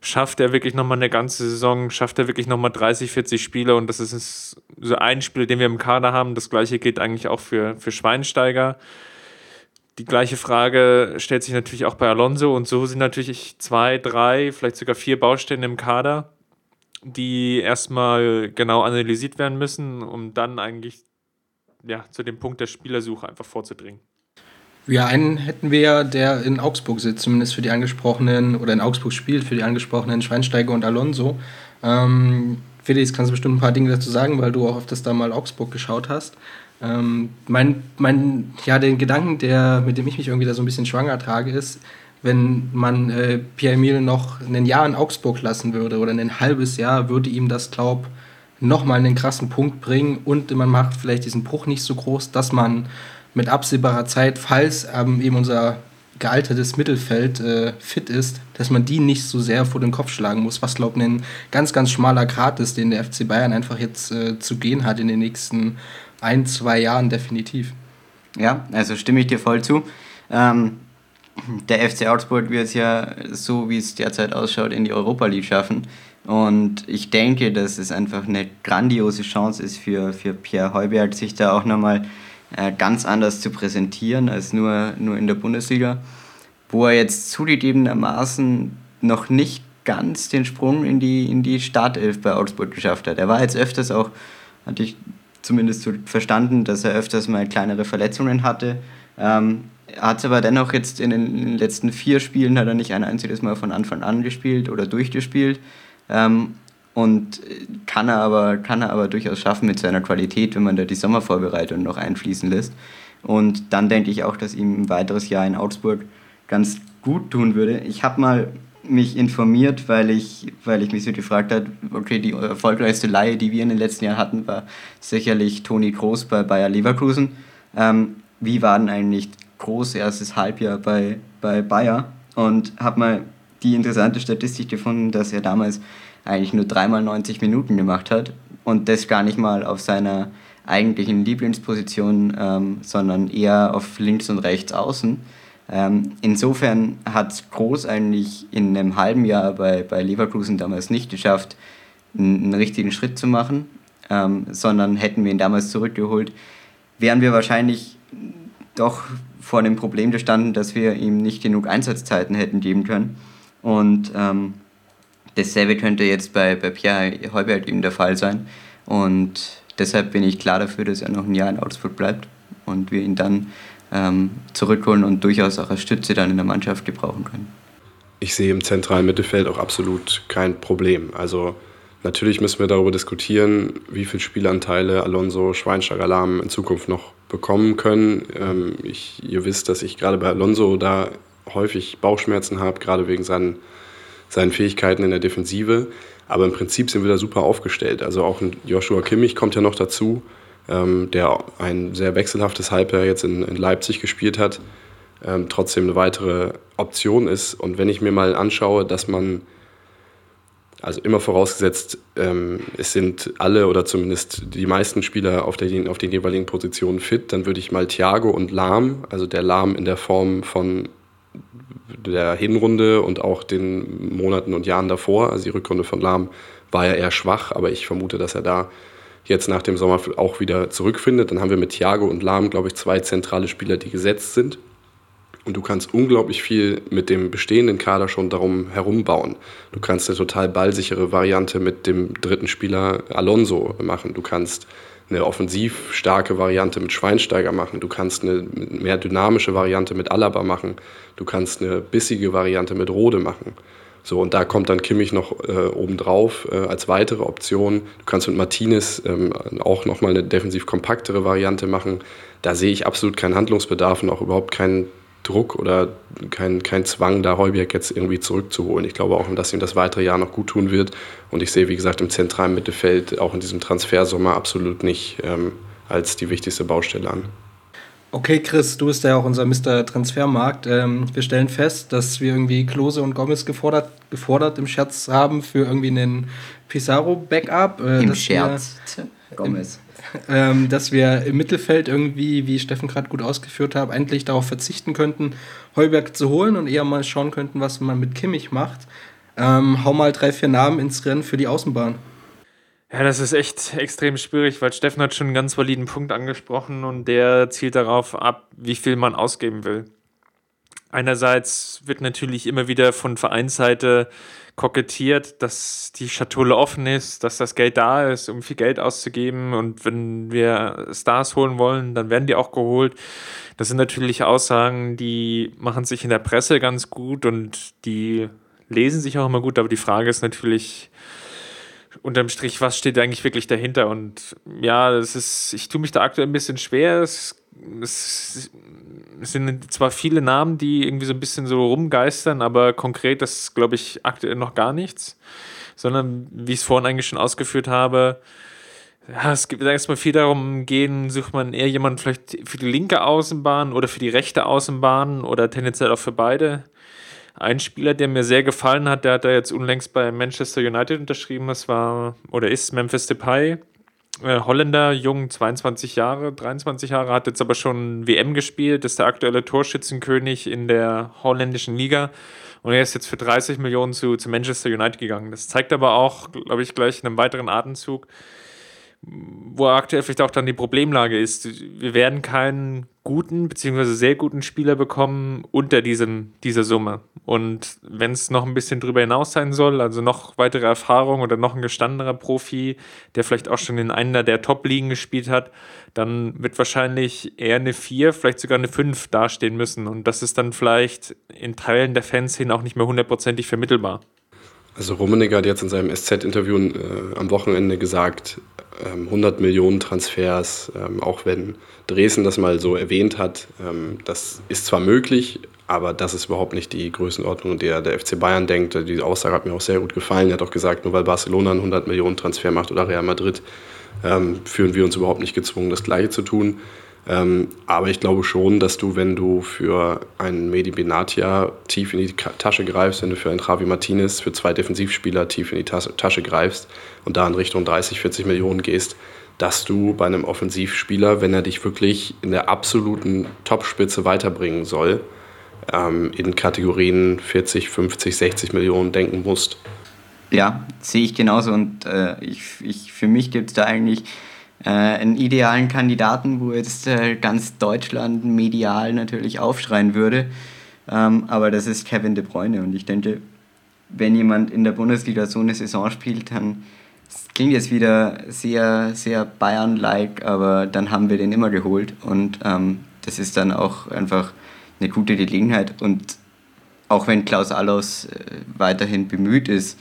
schafft er wirklich nochmal eine ganze Saison, schafft er wirklich nochmal 30, 40 Spiele und das ist so ein Spiel, den wir im Kader haben. Das gleiche gilt eigentlich auch für, für Schweinsteiger. Die gleiche Frage stellt sich natürlich auch bei Alonso und so sind natürlich zwei, drei, vielleicht sogar vier Baustellen im Kader, die erstmal genau analysiert werden müssen, um dann eigentlich ja, zu dem Punkt der Spielersuche einfach vorzudringen. Ja, einen hätten wir ja, der in Augsburg sitzt, zumindest für die angesprochenen, oder in Augsburg spielt, für die angesprochenen Schweinsteiger und Alonso. Ähm, Felix, kannst du bestimmt ein paar Dinge dazu sagen, weil du auch öfters da mal Augsburg geschaut hast. Ähm, mein, mein, ja, den Gedanken, der, mit dem ich mich irgendwie da so ein bisschen schwanger trage, ist, wenn man äh, Pierre-Emile noch ein Jahr in Augsburg lassen würde oder ein halbes Jahr, würde ihm das, glaube ich, nochmal einen krassen Punkt bringen und man macht vielleicht diesen Bruch nicht so groß, dass man mit absehbarer Zeit, falls ähm, eben unser gealtertes Mittelfeld äh, fit ist, dass man die nicht so sehr vor den Kopf schlagen muss, was glaube ich ein ganz, ganz schmaler Grat ist, den der FC Bayern einfach jetzt äh, zu gehen hat in den nächsten ein, zwei Jahren definitiv. Ja, also stimme ich dir voll zu. Ähm, der FC Augsburg wird es ja so, wie es derzeit ausschaut, in die Europa League schaffen. Und ich denke, dass es einfach eine grandiose Chance ist für, für Pierre Heuberg, sich da auch nochmal äh, ganz anders zu präsentieren als nur, nur in der Bundesliga, wo er jetzt zugegebenermaßen noch nicht ganz den Sprung in die, in die Startelf bei Augsburg geschafft hat. Er war jetzt öfters auch, hatte ich zumindest so verstanden, dass er öfters mal kleinere Verletzungen hatte. Ähm, hat es aber dennoch jetzt in den, in den, letzten vier Spielen hat er nicht ein einziges Mal von Anfang an gespielt oder durchgespielt. Ähm, und kann er, aber, kann er aber durchaus schaffen mit seiner Qualität, wenn man da die Sommervorbereitung noch einfließen lässt. Und dann denke ich auch, dass ihm ein weiteres Jahr in Augsburg ganz gut tun würde. Ich habe mal mich informiert, weil ich, weil ich mich so gefragt habe, okay, die erfolgreichste Leihe, die wir in den letzten Jahren hatten, war sicherlich Toni Groß bei Bayer Leverkusen. Ähm, wie war denn eigentlich Groß erstes Halbjahr bei, bei Bayer? Und habe mal die interessante Statistik gefunden, dass er damals eigentlich nur dreimal 90 Minuten gemacht hat und das gar nicht mal auf seiner eigentlichen Lieblingsposition, ähm, sondern eher auf links und rechts außen. Ähm, insofern hat Groß eigentlich in einem halben Jahr bei, bei Leverkusen damals nicht geschafft, einen, richtigen Schritt zu machen, ähm, sondern hätten wir ihn damals zurückgeholt, wären wir wahrscheinlich doch vor dem Problem gestanden, dass wir ihm nicht genug Einsatzzeiten hätten geben können. Und ähm, dasselbe könnte jetzt bei, bei Pierre Heubert eben der Fall sein. Und deshalb bin ich klar dafür, dass er noch ein Jahr in Augsburg bleibt und wir ihn dann ähm, zurückholen und durchaus auch als Stütze dann in der Mannschaft gebrauchen können. Ich sehe im zentralen Mittelfeld auch absolut kein Problem. Also natürlich müssen wir darüber diskutieren, wie viele Spielanteile Alonso, Schweinsteiger, Lahm in Zukunft noch bekommen können. Ähm, ich, ihr wisst, dass ich gerade bei Alonso da häufig Bauchschmerzen habe, gerade wegen seinen, seinen Fähigkeiten in der Defensive. Aber im Prinzip sind wir da super aufgestellt. Also auch ein Joshua Kimmich kommt ja noch dazu ähm, der ein sehr wechselhaftes Halbjahr jetzt in, in Leipzig gespielt hat, ähm, trotzdem eine weitere Option ist. Und wenn ich mir mal anschaue, dass man, also immer vorausgesetzt, ähm, es sind alle oder zumindest die meisten Spieler auf, der, auf den jeweiligen Positionen fit, dann würde ich mal Thiago und Lahm, also der Lahm in der Form von der Hinrunde und auch den Monaten und Jahren davor, also die Rückrunde von Lahm war ja eher schwach, aber ich vermute, dass er da jetzt nach dem Sommer auch wieder zurückfindet. Dann haben wir mit Thiago und Lahm, glaube ich, zwei zentrale Spieler, die gesetzt sind. Und du kannst unglaublich viel mit dem bestehenden Kader schon darum herumbauen. Du kannst eine total ballsichere Variante mit dem dritten Spieler Alonso machen. Du kannst eine offensiv starke Variante mit Schweinsteiger machen. Du kannst eine mehr dynamische Variante mit Alaba machen. Du kannst eine bissige Variante mit Rode machen. So, und da kommt dann Kimmich noch äh, obendrauf äh, als weitere Option. Du kannst mit Martinez ähm, auch nochmal eine defensiv kompaktere Variante machen. Da sehe ich absolut keinen Handlungsbedarf und auch überhaupt keinen Druck oder kein, kein Zwang, da Heuberg jetzt irgendwie zurückzuholen. Ich glaube auch, dass ihm das weitere Jahr noch gut tun wird. Und ich sehe, wie gesagt, im zentralen Mittelfeld auch in diesem Transfersommer absolut nicht ähm, als die wichtigste Baustelle an. Okay, Chris, du bist ja auch unser Mr. Transfermarkt. Ähm, wir stellen fest, dass wir irgendwie Klose und Gomez gefordert, gefordert im Scherz haben für irgendwie einen Pizarro-Backup. Äh, Im Scherz, wir, Gomez. [LAUGHS] ähm, dass wir im Mittelfeld irgendwie, wie Steffen gerade gut ausgeführt hat, eigentlich darauf verzichten könnten, Heuberg zu holen und eher mal schauen könnten, was man mit Kimmich macht. Ähm, hau mal drei, vier Namen ins Rennen für die Außenbahn. Ja, das ist echt extrem schwierig, weil Steffen hat schon einen ganz validen Punkt angesprochen und der zielt darauf ab, wie viel man ausgeben will. Einerseits wird natürlich immer wieder von Vereinsseite kokettiert, dass die Schatulle offen ist, dass das Geld da ist, um viel Geld auszugeben. Und wenn wir Stars holen wollen, dann werden die auch geholt. Das sind natürlich Aussagen, die machen sich in der Presse ganz gut und die lesen sich auch immer gut. Aber die Frage ist natürlich, unterm Strich, was steht eigentlich wirklich dahinter? Und ja, das ist, ich tue mich da aktuell ein bisschen schwer. Es, es, sind zwar viele Namen, die irgendwie so ein bisschen so rumgeistern, aber konkret ist, glaube ich, aktuell noch gar nichts. Sondern, wie ich es vorhin eigentlich schon ausgeführt habe, ja, es gibt erstmal viel darum gehen, sucht man eher jemanden vielleicht für die linke Außenbahn oder für die rechte Außenbahn oder tendenziell auch für beide. Ein Spieler, der mir sehr gefallen hat, der hat da jetzt unlängst bei Manchester United unterschrieben, das war oder ist Memphis Depay. Äh, Holländer, jung, 22 Jahre, 23 Jahre, hat jetzt aber schon WM gespielt, ist der aktuelle Torschützenkönig in der holländischen Liga Und er ist jetzt für 30 Millionen zu, zu Manchester United gegangen. Das zeigt aber auch, glaube ich, gleich in einem weiteren Atemzug, wo aktuell vielleicht auch dann die Problemlage ist. Wir werden keinen guten beziehungsweise sehr guten Spieler bekommen unter diesem, dieser Summe. Und wenn es noch ein bisschen drüber hinaus sein soll, also noch weitere Erfahrung oder noch ein gestandener Profi, der vielleicht auch schon in einer der Top-Ligen gespielt hat, dann wird wahrscheinlich eher eine 4, vielleicht sogar eine 5 dastehen müssen. Und das ist dann vielleicht in Teilen der Fans hin auch nicht mehr hundertprozentig vermittelbar. Also Rummenigge hat jetzt in seinem SZ-Interview äh, am Wochenende gesagt, 100 ähm, Millionen Transfers, ähm, auch wenn Dresden das mal so erwähnt hat, ähm, das ist zwar möglich, aber das ist überhaupt nicht die Größenordnung, der der FC Bayern denkt. Die Aussage hat mir auch sehr gut gefallen. Er hat auch gesagt, nur weil Barcelona einen 100 Millionen Transfer macht oder Real Madrid, fühlen wir uns überhaupt nicht gezwungen, das Gleiche zu tun. Ähm, aber ich glaube schon, dass du, wenn du für einen Medi Benatia tief in die Tasche greifst, wenn du für einen Javi Martinez, für zwei Defensivspieler tief in die Tasche greifst und da in Richtung 30, 40 Millionen gehst, dass du bei einem Offensivspieler, wenn er dich wirklich in der absoluten Topspitze weiterbringen soll, ähm, in Kategorien 40, 50, 60 Millionen denken musst. Ja, sehe ich genauso und äh, ich, ich, für mich gibt es da eigentlich äh, einen idealen Kandidaten, wo jetzt äh, ganz Deutschland medial natürlich aufschreien würde. Ähm, aber das ist Kevin De Bruyne und ich denke, wenn jemand in der Bundesliga so eine Saison spielt, dann klingt jetzt wieder sehr, sehr Bayern-like, aber dann haben wir den immer geholt und ähm, das ist dann auch einfach eine gute Gelegenheit und auch wenn Klaus Allers äh, weiterhin bemüht ist,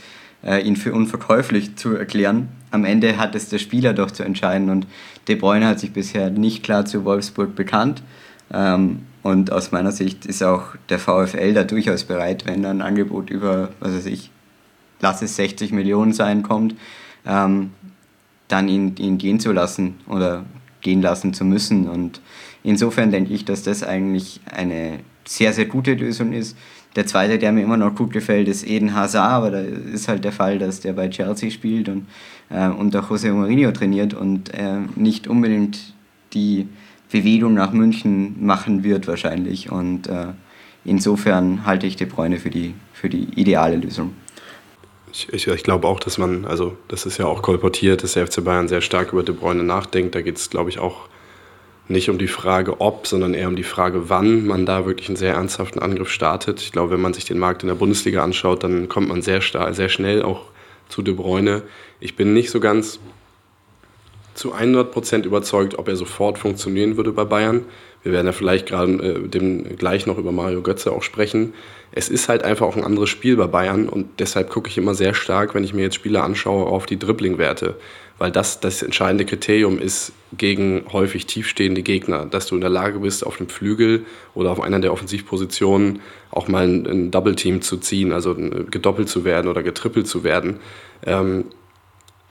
ihn für unverkäuflich zu erklären. Am Ende hat es der Spieler doch zu entscheiden und De Bruyne hat sich bisher nicht klar zu Wolfsburg bekannt. Ähm, und aus meiner Sicht ist auch der VfL da durchaus bereit, wenn ein Angebot über, was weiß ich, lass es 60 Millionen sein, kommt, ähm, dann ihn, ihn gehen zu lassen oder gehen lassen zu müssen. Und insofern denke ich, dass das eigentlich eine sehr, sehr gute Lösung ist. Der zweite, der mir immer noch gut gefällt, ist Eden Hazard, aber da ist halt der Fall, dass der bei Chelsea spielt und äh, unter José Mourinho trainiert und äh, nicht unbedingt die Bewegung nach München machen wird wahrscheinlich. Und äh, insofern halte ich De Bruyne für die, für die ideale Lösung. Ich, ich, ich glaube auch, dass man, also das ist ja auch kolportiert, dass der FC Bayern sehr stark über De Bruyne nachdenkt. Da geht es, glaube ich, auch nicht um die Frage ob, sondern eher um die Frage wann man da wirklich einen sehr ernsthaften Angriff startet. Ich glaube, wenn man sich den Markt in der Bundesliga anschaut, dann kommt man sehr, sehr schnell auch zu De Bruyne. Ich bin nicht so ganz zu 100% überzeugt, ob er sofort funktionieren würde bei Bayern. Wir werden ja vielleicht gerade äh, dem gleich noch über Mario Götze auch sprechen. Es ist halt einfach auch ein anderes Spiel bei Bayern und deshalb gucke ich immer sehr stark, wenn ich mir jetzt Spiele anschaue, auf die Dribbling-Werte. Weil das das entscheidende Kriterium ist gegen häufig tiefstehende Gegner, dass du in der Lage bist, auf dem Flügel oder auf einer der Offensivpositionen auch mal ein, ein Double-Team zu ziehen, also gedoppelt zu werden oder getrippelt zu werden, ähm,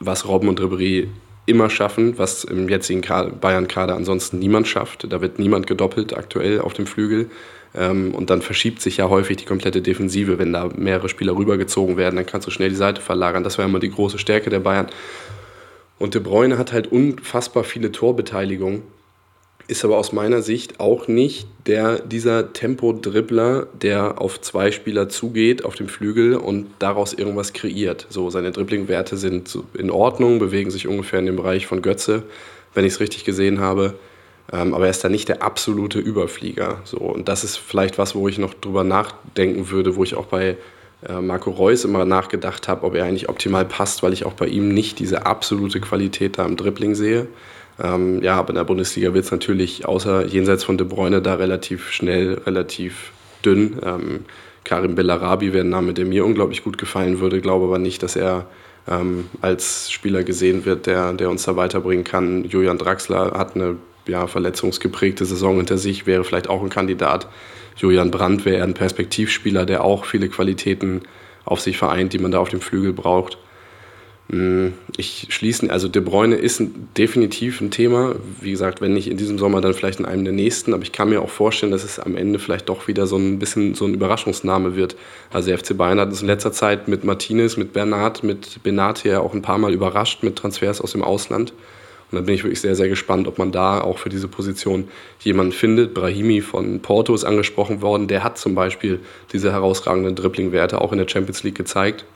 was Robben und Ribéry immer schaffen, was im jetzigen Bayern-Kader ansonsten niemand schafft. Da wird niemand gedoppelt aktuell auf dem Flügel. Ähm, und dann verschiebt sich ja häufig die komplette Defensive, wenn da mehrere Spieler rübergezogen werden, dann kannst du schnell die Seite verlagern. Das war immer die große Stärke der Bayern. Und De Bruyne hat halt unfassbar viele Torbeteiligungen, ist aber aus meiner Sicht auch nicht der, dieser Tempo-Dribbler, der auf zwei Spieler zugeht auf dem Flügel und daraus irgendwas kreiert. So, seine Dribbling-Werte sind in Ordnung, bewegen sich ungefähr in dem Bereich von Götze, wenn ich es richtig gesehen habe. Ähm, aber er ist da nicht der absolute Überflieger. So, und das ist vielleicht was, wo ich noch drüber nachdenken würde, wo ich auch bei äh, Marco Reus immer nachgedacht habe, ob er eigentlich optimal passt, weil ich auch bei ihm nicht diese absolute Qualität da im Dribbling sehe. Ähm, ja, aber in der Bundesliga wird es natürlich außer jenseits von De Bruyne da relativ schnell, relativ dünn. Ähm, Karim Bellarabi wäre ein Name, der mir unglaublich gut gefallen würde, glaube aber nicht, dass er ähm, als Spieler gesehen wird, der, der uns da weiterbringen kann. Julian Draxler hat eine ja, verletzungsgeprägte Saison hinter sich, wäre vielleicht auch ein Kandidat. Julian Brandt wäre ein Perspektivspieler, der auch viele Qualitäten auf sich vereint, die man da auf dem Flügel braucht. Mm, ich schließe, also De Bruyne ist definitiv ein Thema. Wie gesagt, wenn nicht in diesem Sommer, dann vielleicht in einem der nächsten. Aber ich kann mir auch vorstellen, dass es am Ende vielleicht doch wieder so ein bisschen so ein Überraschungsname wird. Also der FC Bayern hat es in letzter Zeit mit Martinez, mit Bernard, mit Benat ja auch ein paar Mal überrascht mit Transfers aus dem Ausland. Und da bin ich wirklich sehr, sehr gespannt, ob man da auch für diese Position jemanden findet. Brahimi von Porto ist angesprochen worden. Der hat zum Beispiel diese herausragenden Dribbling-Werte auch in der Champions League gezeigt.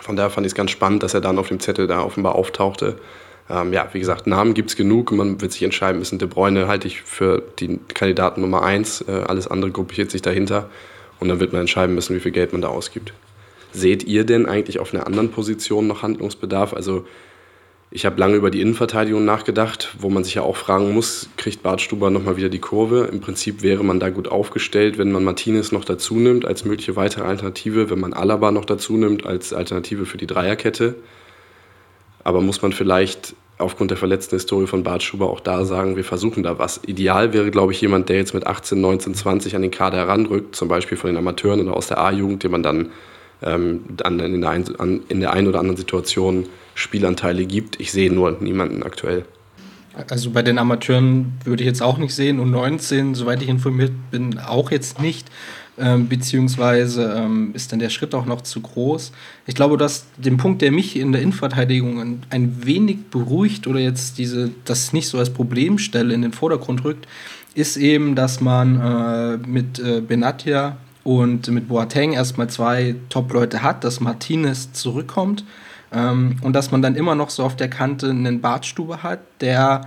Von daher fand ich es ganz spannend, dass er dann auf dem Zettel da offenbar auftauchte. Ähm, ja, wie gesagt, Namen gibt es genug. Man wird sich entscheiden müssen. De Bruyne halte ich für die Kandidaten Nummer eins. Äh, alles andere gruppiert sich dahinter. Und dann wird man entscheiden müssen, wie viel Geld man da ausgibt. Seht ihr denn eigentlich auf einer anderen Position noch Handlungsbedarf? Also ich habe lange über die Innenverteidigung nachgedacht, wo man sich ja auch fragen muss, kriegt Bartstuber nochmal wieder die Kurve? Im Prinzip wäre man da gut aufgestellt, wenn man Martinez noch dazu nimmt als mögliche weitere Alternative, wenn man Alaba noch dazu nimmt als Alternative für die Dreierkette. Aber muss man vielleicht aufgrund der verletzten Historie von Bartstuber auch da sagen, wir versuchen da was. Ideal wäre, glaube ich, jemand, der jetzt mit 18, 19, 20 an den Kader heranrückt, zum Beispiel von den Amateuren oder aus der A-Jugend, den man dann ähm, in der einen oder anderen Situation Spielanteile gibt. Ich sehe nur niemanden aktuell. Also bei den Amateuren würde ich jetzt auch nicht sehen und 19, soweit ich informiert bin, auch jetzt nicht. Ähm, beziehungsweise ähm, ist dann der Schritt auch noch zu groß. Ich glaube, dass den Punkt, der mich in der Innenverteidigung ein, ein wenig beruhigt oder jetzt diese, das nicht so als Problemstelle in den Vordergrund rückt, ist eben, dass man äh, mit äh, Benatia und mit Boateng erstmal zwei Top-Leute hat, dass Martinez zurückkommt ähm, und dass man dann immer noch so auf der Kante einen Bartstube hat, der,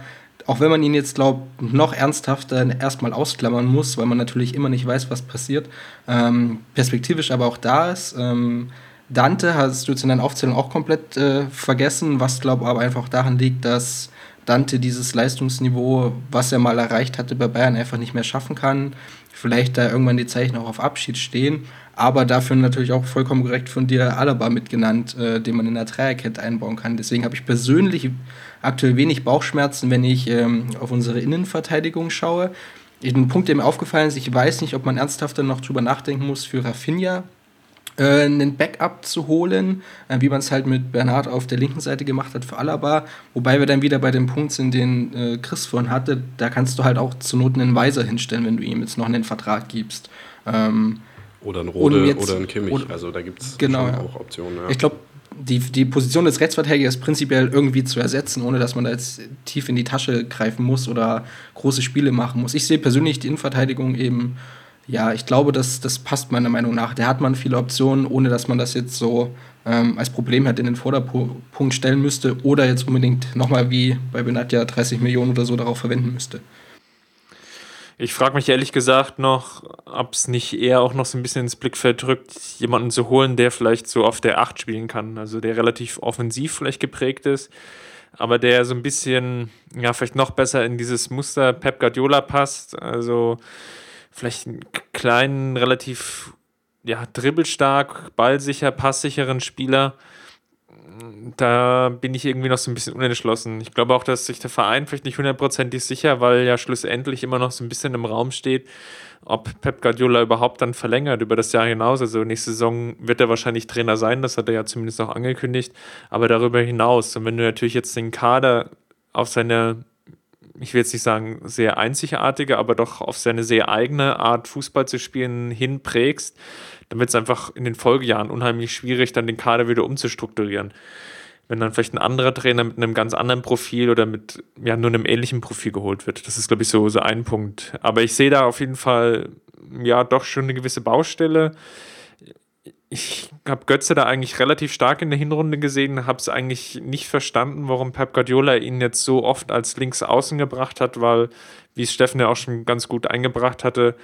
auch wenn man ihn jetzt, glaube noch ernsthafter erstmal ausklammern muss, weil man natürlich immer nicht weiß, was passiert, ähm, perspektivisch aber auch da ist. Ähm, Dante hast du jetzt in deiner Aufzählung auch komplett äh, vergessen, was glaube aber einfach daran liegt, dass Dante dieses Leistungsniveau, was er mal erreicht hatte bei Bayern, einfach nicht mehr schaffen kann vielleicht da irgendwann die Zeichen auch auf Abschied stehen. Aber dafür natürlich auch vollkommen korrekt von dir Alaba mitgenannt, äh, den man in der Dreierkette einbauen kann. Deswegen habe ich persönlich aktuell wenig Bauchschmerzen, wenn ich ähm, auf unsere Innenverteidigung schaue. Ein Punkt, der mir aufgefallen ist, ich weiß nicht, ob man ernsthafter noch drüber nachdenken muss für Rafinha, äh, einen Backup zu holen, äh, wie man es halt mit Bernhard auf der linken Seite gemacht hat für Alaba. Wobei wir dann wieder bei dem Punkt sind, den äh, Chris vorhin hatte, da kannst du halt auch zur Not einen Weiser hinstellen, wenn du ihm jetzt noch einen Vertrag gibst. Ähm, oder ein Rode jetzt, oder ein Kimmich, oder, also da gibt es genau, auch Optionen. Ja. Ich glaube, die, die Position des Rechtsverteidigers prinzipiell irgendwie zu ersetzen, ohne dass man da jetzt tief in die Tasche greifen muss oder große Spiele machen muss. Ich sehe persönlich die Innenverteidigung eben ja, ich glaube, das, das passt meiner Meinung nach. Der hat man viele Optionen, ohne dass man das jetzt so ähm, als Problem halt in den Vorderpunkt stellen müsste oder jetzt unbedingt nochmal wie bei Benatja 30 Millionen oder so darauf verwenden müsste. Ich frage mich ehrlich gesagt noch, ob es nicht eher auch noch so ein bisschen ins Blickfeld drückt, jemanden zu holen, der vielleicht so auf der 8 spielen kann. Also der relativ offensiv vielleicht geprägt ist, aber der so ein bisschen, ja, vielleicht noch besser in dieses Muster Pep Guardiola passt. Also vielleicht einen kleinen, relativ ja, dribbelstark, ballsicher, passsicheren Spieler. Da bin ich irgendwie noch so ein bisschen unentschlossen. Ich glaube auch, dass sich der Verein vielleicht nicht hundertprozentig sicher, weil ja schlussendlich immer noch so ein bisschen im Raum steht, ob Pep Guardiola überhaupt dann verlängert über das Jahr hinaus. Also nächste Saison wird er wahrscheinlich Trainer sein, das hat er ja zumindest auch angekündigt. Aber darüber hinaus, und wenn du natürlich jetzt den Kader auf seine ich will jetzt nicht sagen sehr einzigartige, aber doch auf seine sehr eigene Art Fußball zu spielen hinprägst, dann wird es einfach in den Folgejahren unheimlich schwierig, dann den Kader wieder umzustrukturieren. Wenn dann vielleicht ein anderer Trainer mit einem ganz anderen Profil oder mit ja, nur einem ähnlichen Profil geholt wird. Das ist, glaube ich, so, so ein Punkt. Aber ich sehe da auf jeden Fall ja doch schon eine gewisse Baustelle ich habe Götze da eigentlich relativ stark in der Hinrunde gesehen, habe es eigentlich nicht verstanden, warum Pep Guardiola ihn jetzt so oft als Linksaußen gebracht hat, weil, wie es Steffen ja auch schon ganz gut eingebracht hatte,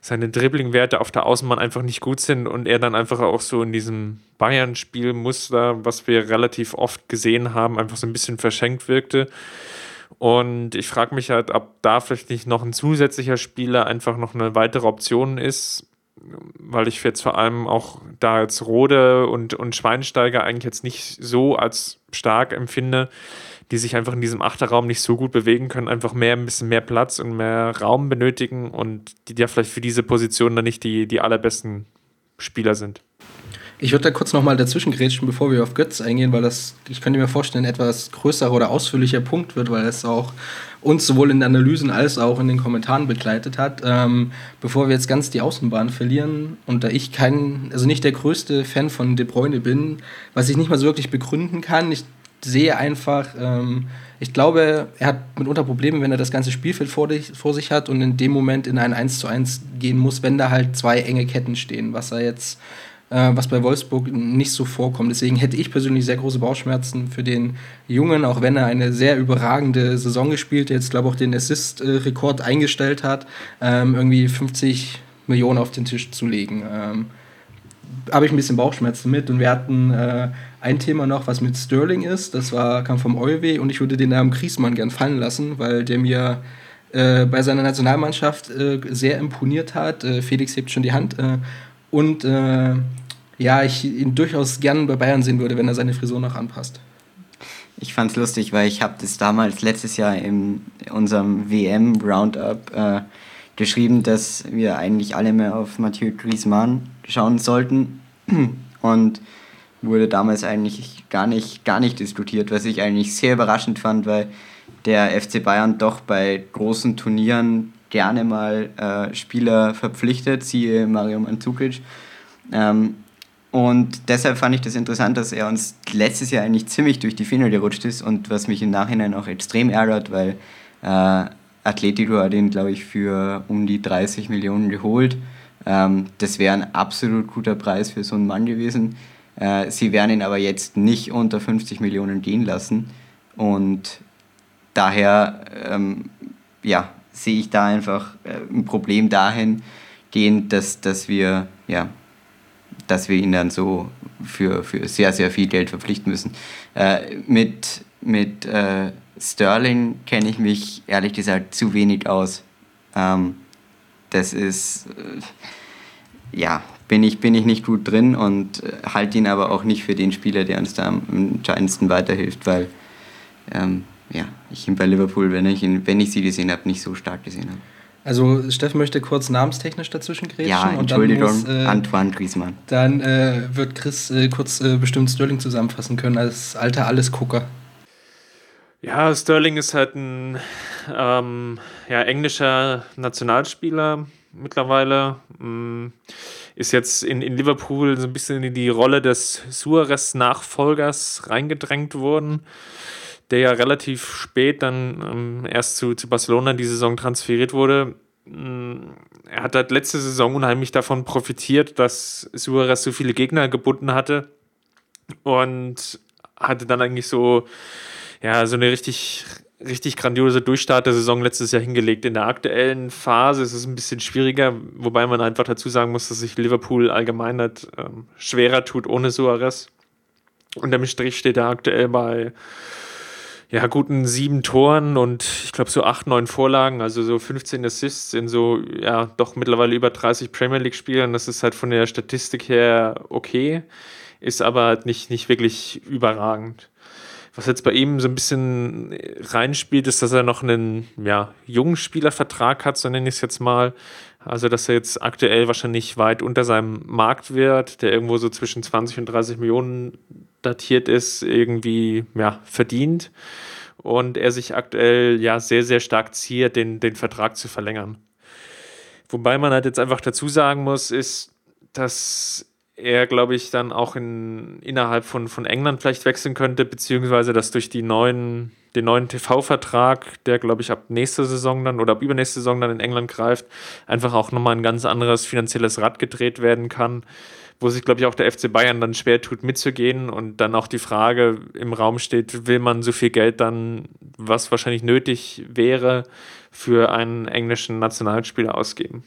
seine Dribbling-Werte auf der Außenbahn einfach nicht gut sind und er dann einfach auch so in diesem Bayern-Spielmuster, was wir relativ oft gesehen haben, einfach so ein bisschen verschenkt wirkte. Und ich frage mich halt, ob da vielleicht nicht noch ein zusätzlicher Spieler einfach noch eine weitere Option ist, weil ich jetzt vor allem auch da jetzt Rode und, und Schweinsteiger eigentlich jetzt nicht so als stark empfinde, die sich einfach in diesem Achterraum nicht so gut bewegen können, einfach mehr, ein bisschen mehr Platz und mehr Raum benötigen und die ja vielleicht für diese Position dann nicht die, die allerbesten Spieler sind. Ich würde da kurz nochmal dazwischen grätschen, bevor wir auf Götz eingehen, weil das, ich könnte mir vorstellen, ein etwas größerer oder ausführlicher Punkt wird, weil es auch uns sowohl in den Analysen als auch in den Kommentaren begleitet hat. Ähm, bevor wir jetzt ganz die Außenbahn verlieren und da ich kein, also nicht der größte Fan von De Bruyne bin, was ich nicht mal so wirklich begründen kann, ich sehe einfach, ähm, ich glaube, er hat mitunter Probleme, wenn er das ganze Spielfeld vor, dich, vor sich hat und in dem Moment in ein 1 zu 1 gehen muss, wenn da halt zwei enge Ketten stehen, was er jetzt, was bei Wolfsburg nicht so vorkommt. Deswegen hätte ich persönlich sehr große Bauchschmerzen für den Jungen, auch wenn er eine sehr überragende Saison gespielt, jetzt glaube ich auch den Assist-Rekord eingestellt hat, ähm, irgendwie 50 Millionen auf den Tisch zu legen. Ähm, habe ich ein bisschen Bauchschmerzen mit und wir hatten äh, ein Thema noch, was mit Sterling ist. Das war, kam vom Euwe und ich würde den Namen Kriesmann gern fallen lassen, weil der mir äh, bei seiner Nationalmannschaft äh, sehr imponiert hat. Äh, Felix hebt schon die Hand. Und äh, ja, ich ihn durchaus gern bei Bayern sehen würde, wenn er seine Frisur noch anpasst. Ich fand es lustig, weil ich habe das damals letztes Jahr in unserem WM-Roundup äh, geschrieben, dass wir eigentlich alle mehr auf Mathieu Griezmann schauen sollten. Und wurde damals eigentlich gar nicht, gar nicht diskutiert, was ich eigentlich sehr überraschend fand, weil der FC Bayern doch bei großen Turnieren gerne mal äh, Spieler verpflichtet, siehe Mario Mandzukic. Ähm, und deshalb fand ich das interessant, dass er uns letztes Jahr eigentlich ziemlich durch die Finger gerutscht ist und was mich im Nachhinein auch extrem ärgert, weil äh, Atletico hat ihn, glaube ich, für um die 30 Millionen geholt. Ähm, das wäre ein absolut guter Preis für so einen Mann gewesen. Äh, sie werden ihn aber jetzt nicht unter 50 Millionen gehen lassen. Und daher ähm, ja, sehe ich da einfach äh, ein Problem dahingehend, dass, dass, wir, ja, dass wir ihn dann so für, für sehr, sehr viel Geld verpflichten müssen. Äh, mit mit äh, Sterling kenne ich mich ehrlich gesagt zu wenig aus. Ähm, das ist, äh, ja, bin ich, bin ich nicht gut drin und äh, halte ihn aber auch nicht für den Spieler, der uns da am entscheidendsten weiterhilft, weil ähm, ja, ich ihn bei Liverpool, wenn ich, ihn, wenn ich sie gesehen habe, nicht so stark gesehen habe. Also Steffen möchte kurz namenstechnisch dazwischen grätschen. Ja, Entschuldigung, muss, äh, Antoine Griezmann. Dann äh, wird Chris äh, kurz äh, bestimmt Sterling zusammenfassen können als alter Allesgucker. Ja, Sterling ist halt ein ähm, ja, englischer Nationalspieler mittlerweile. Ähm, ist jetzt in, in Liverpool so ein bisschen in die Rolle des Suarez-Nachfolgers reingedrängt worden, der ja relativ spät dann ähm, erst zu, zu Barcelona die Saison transferiert wurde. Ähm, er hat halt letzte Saison unheimlich davon profitiert, dass Suarez so viele Gegner gebunden hatte und hatte dann eigentlich so ja, so eine richtig, richtig grandiose Durchstart der Saison letztes Jahr hingelegt. In der aktuellen Phase ist es ein bisschen schwieriger, wobei man einfach dazu sagen muss, dass sich Liverpool allgemein halt, ähm, schwerer tut ohne Suarez. Und der Strich steht er aktuell bei ja, guten sieben Toren und ich glaube so acht, neun Vorlagen, also so 15 Assists in so, ja, doch mittlerweile über 30 Premier League-Spielen. Das ist halt von der Statistik her okay, ist aber halt nicht, nicht wirklich überragend. Was jetzt bei ihm so ein bisschen reinspielt, ist, dass er noch einen ja, jungen Spielervertrag hat, so nenne ich es jetzt mal. Also, dass er jetzt aktuell wahrscheinlich weit unter seinem Marktwert, der irgendwo so zwischen 20 und 30 Millionen datiert ist, irgendwie ja, verdient. Und er sich aktuell ja sehr, sehr stark ziert, den, den Vertrag zu verlängern. Wobei man halt jetzt einfach dazu sagen muss, ist, dass er, glaube ich, dann auch in, innerhalb von, von England vielleicht wechseln könnte, beziehungsweise dass durch die neuen, den neuen TV-Vertrag, der, glaube ich, ab nächster Saison dann oder ab übernächste Saison dann in England greift, einfach auch nochmal ein ganz anderes finanzielles Rad gedreht werden kann, wo sich, glaube ich, auch der FC Bayern dann schwer tut, mitzugehen und dann auch die Frage im Raum steht, will man so viel Geld dann, was wahrscheinlich nötig wäre, für einen englischen Nationalspieler ausgeben?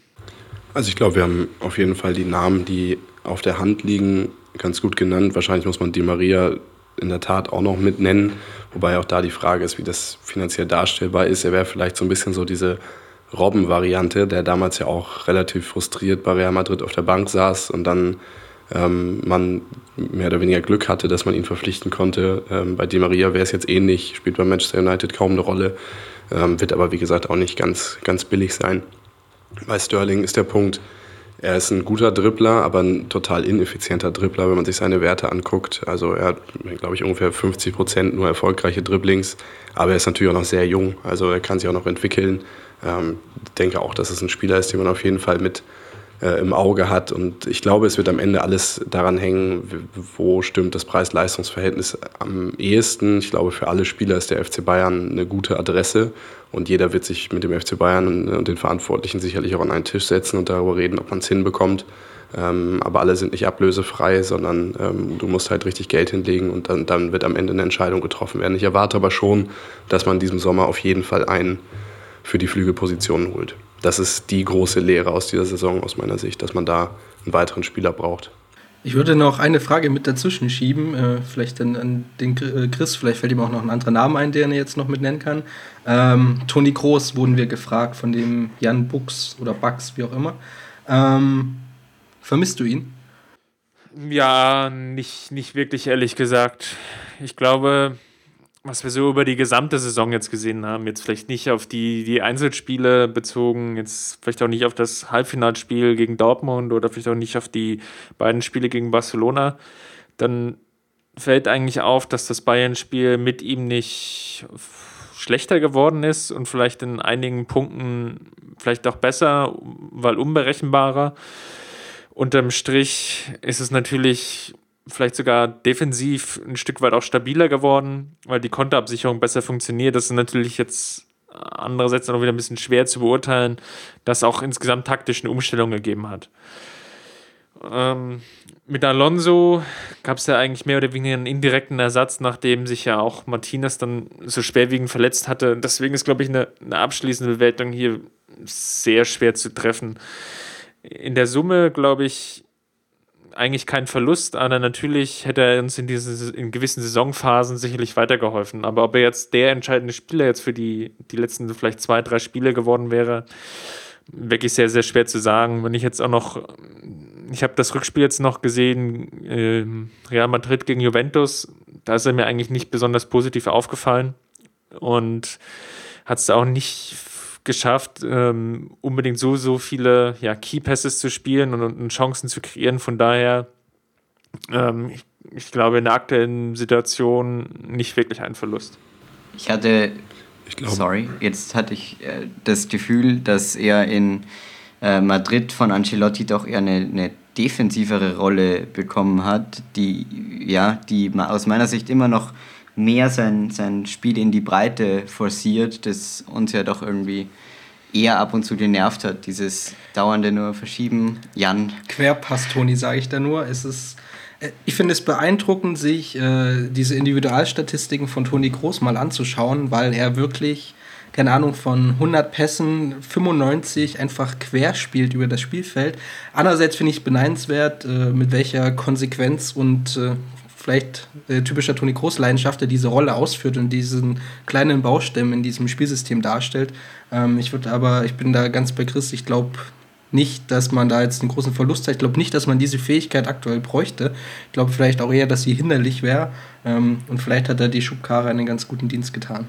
Also ich glaube, wir haben auf jeden Fall die Namen, die auf der Hand liegen, ganz gut genannt. Wahrscheinlich muss man Di Maria in der Tat auch noch mit nennen, wobei auch da die Frage ist, wie das finanziell darstellbar ist. Er wäre vielleicht so ein bisschen so diese Robben-Variante, der damals ja auch relativ frustriert bei Real Madrid auf der Bank saß und dann ähm, man mehr oder weniger Glück hatte, dass man ihn verpflichten konnte. Ähm, bei Di Maria wäre es jetzt ähnlich, spielt bei Manchester United kaum eine Rolle, ähm, wird aber wie gesagt auch nicht ganz, ganz billig sein. Bei Sterling ist der Punkt, er ist ein guter Dribbler, aber ein total ineffizienter Dribbler, wenn man sich seine Werte anguckt. Also er hat, glaube ich, ungefähr 50 Prozent nur erfolgreiche Dribblings, aber er ist natürlich auch noch sehr jung, also er kann sich auch noch entwickeln. Ähm, denke auch, dass es ein Spieler ist, den man auf jeden Fall mit äh, im Auge hat. Und ich glaube, es wird am Ende alles daran hängen, wo stimmt das Preis-Leistungs-Verhältnis am ehesten. Ich glaube, für alle Spieler ist der FC Bayern eine gute Adresse. Und jeder wird sich mit dem FC Bayern und den Verantwortlichen sicherlich auch an einen Tisch setzen und darüber reden, ob man es hinbekommt. Ähm, aber alle sind nicht ablösefrei, sondern ähm, du musst halt richtig Geld hinlegen und dann, dann wird am Ende eine Entscheidung getroffen werden. Ich erwarte aber schon, dass man diesem Sommer auf jeden Fall einen für die Flügelpositionen holt. Das ist die große Lehre aus dieser Saison aus meiner Sicht, dass man da einen weiteren Spieler braucht. Ich würde noch eine Frage mit dazwischen schieben, äh, vielleicht an, an, den äh, Chris, vielleicht fällt ihm auch noch ein anderer Name ein, den er jetzt noch mit nennen kann. Ähm, Toni Groß wurden wir gefragt von dem Jan Buchs oder Bucks, wie auch immer. Ähm, Vermisst du ihn? Ja, nicht, nicht wirklich, ehrlich gesagt. Ich glaube, was wir so über die gesamte Saison jetzt gesehen haben, jetzt vielleicht nicht auf die, die Einzelspiele bezogen, jetzt vielleicht auch nicht auf das Halbfinalspiel gegen Dortmund oder vielleicht auch nicht auf die beiden Spiele gegen Barcelona, dann fällt eigentlich auf, dass das Bayern-Spiel mit ihm nicht schlechter geworden ist und vielleicht in einigen Punkten vielleicht auch besser, weil unberechenbarer. Unterm Strich ist es natürlich vielleicht sogar defensiv ein Stück weit auch stabiler geworden, weil die Konterabsicherung besser funktioniert. Das ist natürlich jetzt andererseits noch wieder ein bisschen schwer zu beurteilen, dass auch insgesamt taktisch eine Umstellung gegeben hat. Ähm, mit Alonso gab es ja eigentlich mehr oder weniger einen indirekten Ersatz, nachdem sich ja auch Martinez dann so schwerwiegend verletzt hatte. Deswegen ist, glaube ich, eine, eine abschließende Bewertung hier sehr schwer zu treffen in der Summe, glaube ich, eigentlich kein Verlust, aber natürlich hätte er uns in diesen in gewissen Saisonphasen sicherlich weitergeholfen. Aber ob er jetzt der entscheidende Spieler jetzt für die, die letzten vielleicht zwei, drei Spiele geworden wäre, wirklich sehr, sehr schwer zu sagen. Wenn ich jetzt auch noch, ich habe das Rückspiel jetzt noch gesehen, äh, Real Madrid gegen Juventus, da ist er mir eigentlich nicht besonders positiv aufgefallen und hat es auch nicht geschafft, ähm, unbedingt so, so viele ja, Key Passes zu spielen und, und Chancen zu kreieren. Von daher, ähm, ich, ich, glaube, in der aktuellen Situation nicht wirklich ein Verlust. Ich hatte, ich sorry, jetzt hatte ich äh, das Gefühl, dass er in äh, Madrid von Ancelotti doch eher eine, eine defensivere Rolle bekommen hat, die, ja, die aus meiner Sicht immer noch mehr sein, sein Spiel in die Breite forciert, das uns ja doch irgendwie eher ab und zu genervt hat, dieses dauernde nur Verschieben. Jan. Querpass, Toni, sage ich da nur. Es ist, äh, ich finde es beeindruckend, sich äh, diese Individualstatistiken von Toni Groß mal anzuschauen, weil er wirklich, keine Ahnung, von 100 Pässen 95 einfach quer spielt über das Spielfeld. Andererseits finde ich beneidenswert, äh, mit welcher Konsequenz und äh, vielleicht äh, typischer Toni Kroos-Leidenschaft, der diese Rolle ausführt und diesen kleinen Baustellen in diesem Spielsystem darstellt. Ähm, ich würde aber, ich bin da ganz bei Chris, ich glaube nicht, dass man da jetzt einen großen Verlust hat. Ich glaube nicht, dass man diese Fähigkeit aktuell bräuchte. Ich glaube vielleicht auch eher, dass sie hinderlich wäre. Ähm, und vielleicht hat er die Schubkarre einen ganz guten Dienst getan.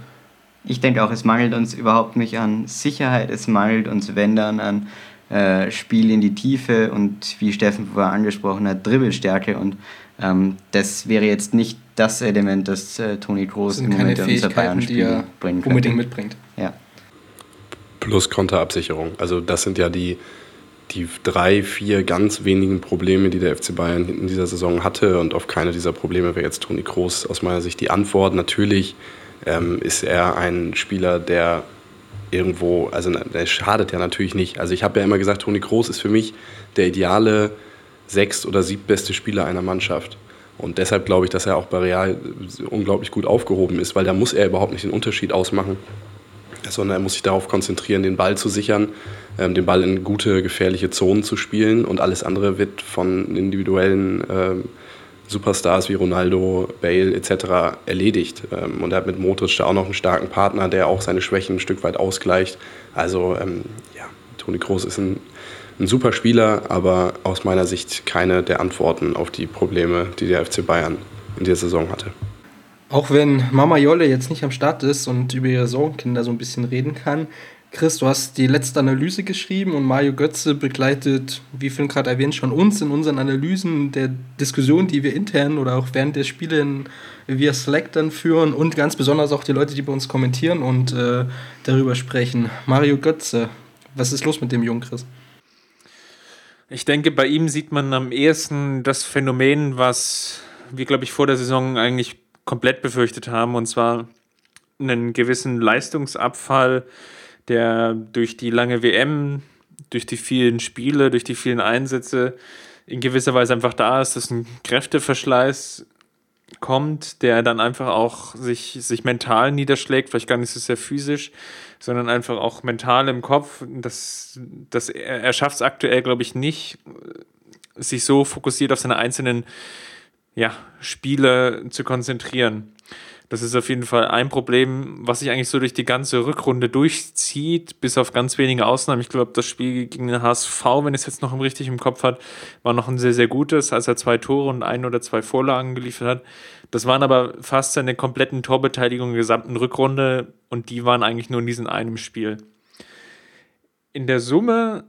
Ich denke auch, es mangelt uns überhaupt nicht an Sicherheit, es mangelt uns, wenn dann, an äh, Spiel in die Tiefe und wie Steffen vorher angesprochen hat, Dribbelstärke. Und ähm, das wäre jetzt nicht das Element, das äh, Toni Kroos im Moment in unser Bayern-Spiel bringen könnte. unbedingt mitbringt. Ja. Plus Konterabsicherung. Also das sind ja die, die drei, vier ganz wenigen Probleme, die der FC Bayern in dieser Saison hatte. Und auf keine dieser Probleme wäre jetzt Toni Kroos aus meiner Sicht die Antwort. Natürlich ähm, ist er ein Spieler, der irgendwo, also der schadet ja natürlich nicht. Also ich habe ja immer gesagt, Toni Kroos ist für mich der ideale sechst- oder siebtbeste Spieler einer Mannschaft. Und deshalb glaube ich, dass er auch bei Real unglaublich gut aufgehoben ist, weil da muss er überhaupt nicht den Unterschied ausmachen, sondern er muss sich darauf konzentrieren, den Ball zu sichern, ähm, den Ball in gute, gefährliche Zonen zu spielen und alles andere wird von individuellen ähm, Superstars wie Ronaldo, Bale etc. erledigt. Ähm, und er hat mit Modric da auch noch einen starken Partner, der auch seine Schwächen ein Stück weit ausgleicht. Also ähm, ja, Toni Kroos ist ein ein super Spieler, aber aus meiner Sicht keine der Antworten auf die Probleme, die der FC Bayern in der Saison hatte. Auch wenn Mama Jolle jetzt nicht am Start ist und über ihre Sorgenkinder so ein bisschen reden kann, Chris, du hast die letzte Analyse geschrieben und Mario Götze begleitet, wie Phil gerade erwähnt, schon uns in unseren Analysen der Diskussion, die wir intern oder auch während der Spiele in, via Slack dann führen und ganz besonders auch die Leute, die bei uns kommentieren und äh, darüber sprechen. Mario Götze, was ist los mit dem jungen Chris? Ich denke, bei ihm sieht man am ehesten das Phänomen, was wir, glaube ich, vor der Saison eigentlich komplett befürchtet haben, und zwar einen gewissen Leistungsabfall, der durch die lange WM, durch die vielen Spiele, durch die vielen Einsätze in gewisser Weise einfach da ist, dass ein Kräfteverschleiß kommt, der dann einfach auch sich, sich mental niederschlägt, vielleicht gar nicht so sehr physisch, sondern einfach auch mental im Kopf. Das, das, er, er schafft es aktuell, glaube ich, nicht, sich so fokussiert auf seine einzelnen ja, Spiele zu konzentrieren. Das ist auf jeden Fall ein Problem, was sich eigentlich so durch die ganze Rückrunde durchzieht, bis auf ganz wenige Ausnahmen. Ich glaube, das Spiel gegen den HSV, wenn es jetzt noch richtig im Kopf hat, war noch ein sehr, sehr gutes, als er zwei Tore und ein oder zwei Vorlagen geliefert hat. Das waren aber fast seine kompletten Torbeteiligungen der gesamten Rückrunde und die waren eigentlich nur in diesem einem Spiel. In der Summe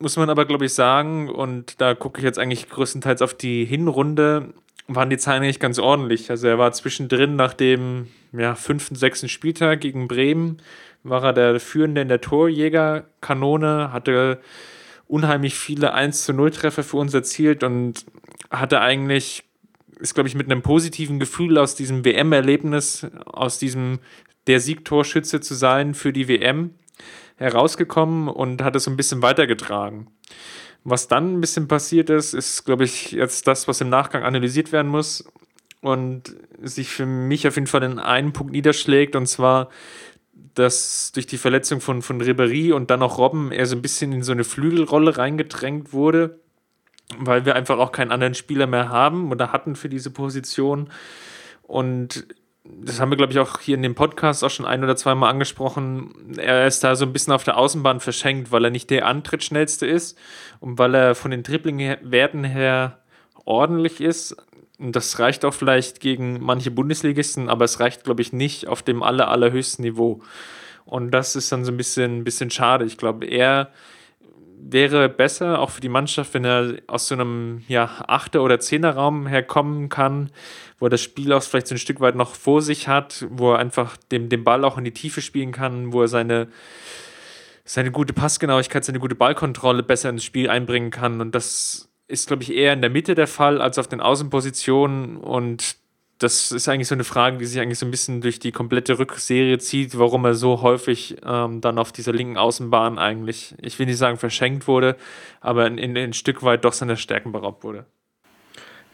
muss man aber, glaube ich, sagen, und da gucke ich jetzt eigentlich größtenteils auf die Hinrunde, waren die Zahlen eigentlich ganz ordentlich. Also er war zwischendrin nach dem ja, fünften, sechsten Spieltag gegen Bremen, war er der Führende in der Torjägerkanone, hatte unheimlich viele 1 zu 0 Treffer für uns erzielt und hatte eigentlich, ist glaube ich mit einem positiven Gefühl aus diesem WM-Erlebnis, aus diesem der Siegtorschütze zu sein für die WM herausgekommen und hat es so ein bisschen weitergetragen. Was dann ein bisschen passiert ist, ist, glaube ich, jetzt das, was im Nachgang analysiert werden muss und sich für mich auf jeden Fall in einen Punkt niederschlägt, und zwar, dass durch die Verletzung von, von Ribéry und dann auch Robben er so ein bisschen in so eine Flügelrolle reingedrängt wurde, weil wir einfach auch keinen anderen Spieler mehr haben oder hatten für diese Position. Und das haben wir, glaube ich, auch hier in dem Podcast auch schon ein oder zweimal angesprochen. Er ist da so ein bisschen auf der Außenbahn verschenkt, weil er nicht der Antrittsschnellste ist und weil er von den Dribbling-Werten her ordentlich ist. Und das reicht auch vielleicht gegen manche Bundesligisten, aber es reicht, glaube ich, nicht auf dem aller, allerhöchsten Niveau. Und das ist dann so ein bisschen, bisschen schade. Ich glaube, er wäre besser, auch für die Mannschaft, wenn er aus so einem ja, Achter- oder Zehnerraum herkommen kann, wo er das Spiel auch vielleicht so ein Stück weit noch vor sich hat, wo er einfach dem, den Ball auch in die Tiefe spielen kann, wo er seine, seine gute Passgenauigkeit, seine gute Ballkontrolle besser ins Spiel einbringen kann. Und das ist, glaube ich, eher in der Mitte der Fall als auf den Außenpositionen. Und das ist eigentlich so eine Frage, die sich eigentlich so ein bisschen durch die komplette Rückserie zieht, warum er so häufig ähm, dann auf dieser linken Außenbahn eigentlich, ich will nicht sagen verschenkt wurde, aber in, in, in ein Stück weit doch seiner Stärken beraubt wurde.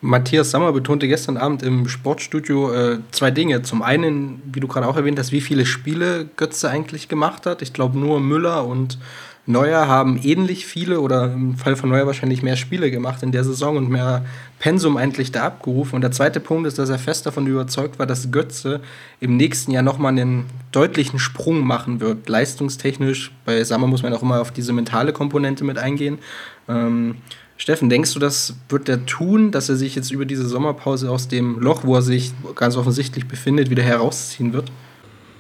Matthias Sammer betonte gestern Abend im Sportstudio äh, zwei Dinge. Zum einen, wie du gerade auch erwähnt hast, wie viele Spiele Götze eigentlich gemacht hat. Ich glaube, nur Müller und Neuer haben ähnlich viele oder im Fall von Neuer wahrscheinlich mehr Spiele gemacht in der Saison und mehr Pensum eigentlich da abgerufen. Und der zweite Punkt ist, dass er fest davon überzeugt war, dass Götze im nächsten Jahr nochmal einen deutlichen Sprung machen wird. Leistungstechnisch, bei Sammer muss man auch immer auf diese mentale Komponente mit eingehen. Ähm, Steffen, denkst du, das wird er tun, dass er sich jetzt über diese Sommerpause aus dem Loch, wo er sich ganz offensichtlich befindet, wieder herausziehen wird?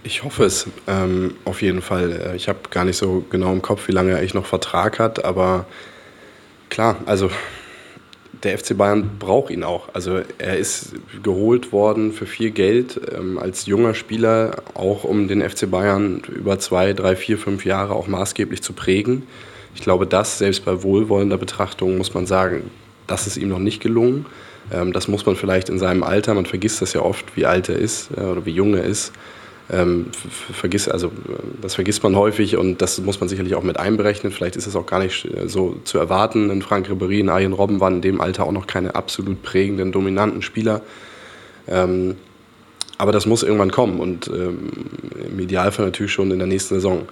Ich hoffe es ähm, auf jeden Fall. Äh, ich habe gar nicht so genau im Kopf, wie lange er eigentlich noch Vertrag hat, aber klar, also der FC Bayern braucht ihn auch. Also er ist geholt worden für viel Geld ähm, als junger Spieler, auch um den FC Bayern über zwei, drei, vier, fünf Jahre auch maßgeblich zu prägen. Ich glaube, das selbst bei wohlwollender Betrachtung muss man sagen, das ist ihm noch nicht gelungen. Ähm, das muss man vielleicht in seinem Alter, man vergisst das ja oft, wie alt er ist äh, oder wie jung er ist. Ähm, vergisst, also das vergisst man häufig und das muss man sicherlich auch mit einberechnen. Vielleicht ist es auch gar nicht äh, so zu erwarten. In Frank Ribéry, in Arjen Robben waren in dem Alter auch noch keine absolut prägenden, dominanten Spieler. Ähm, aber das muss irgendwann kommen und ähm, im Idealfall natürlich schon in der nächsten Saison.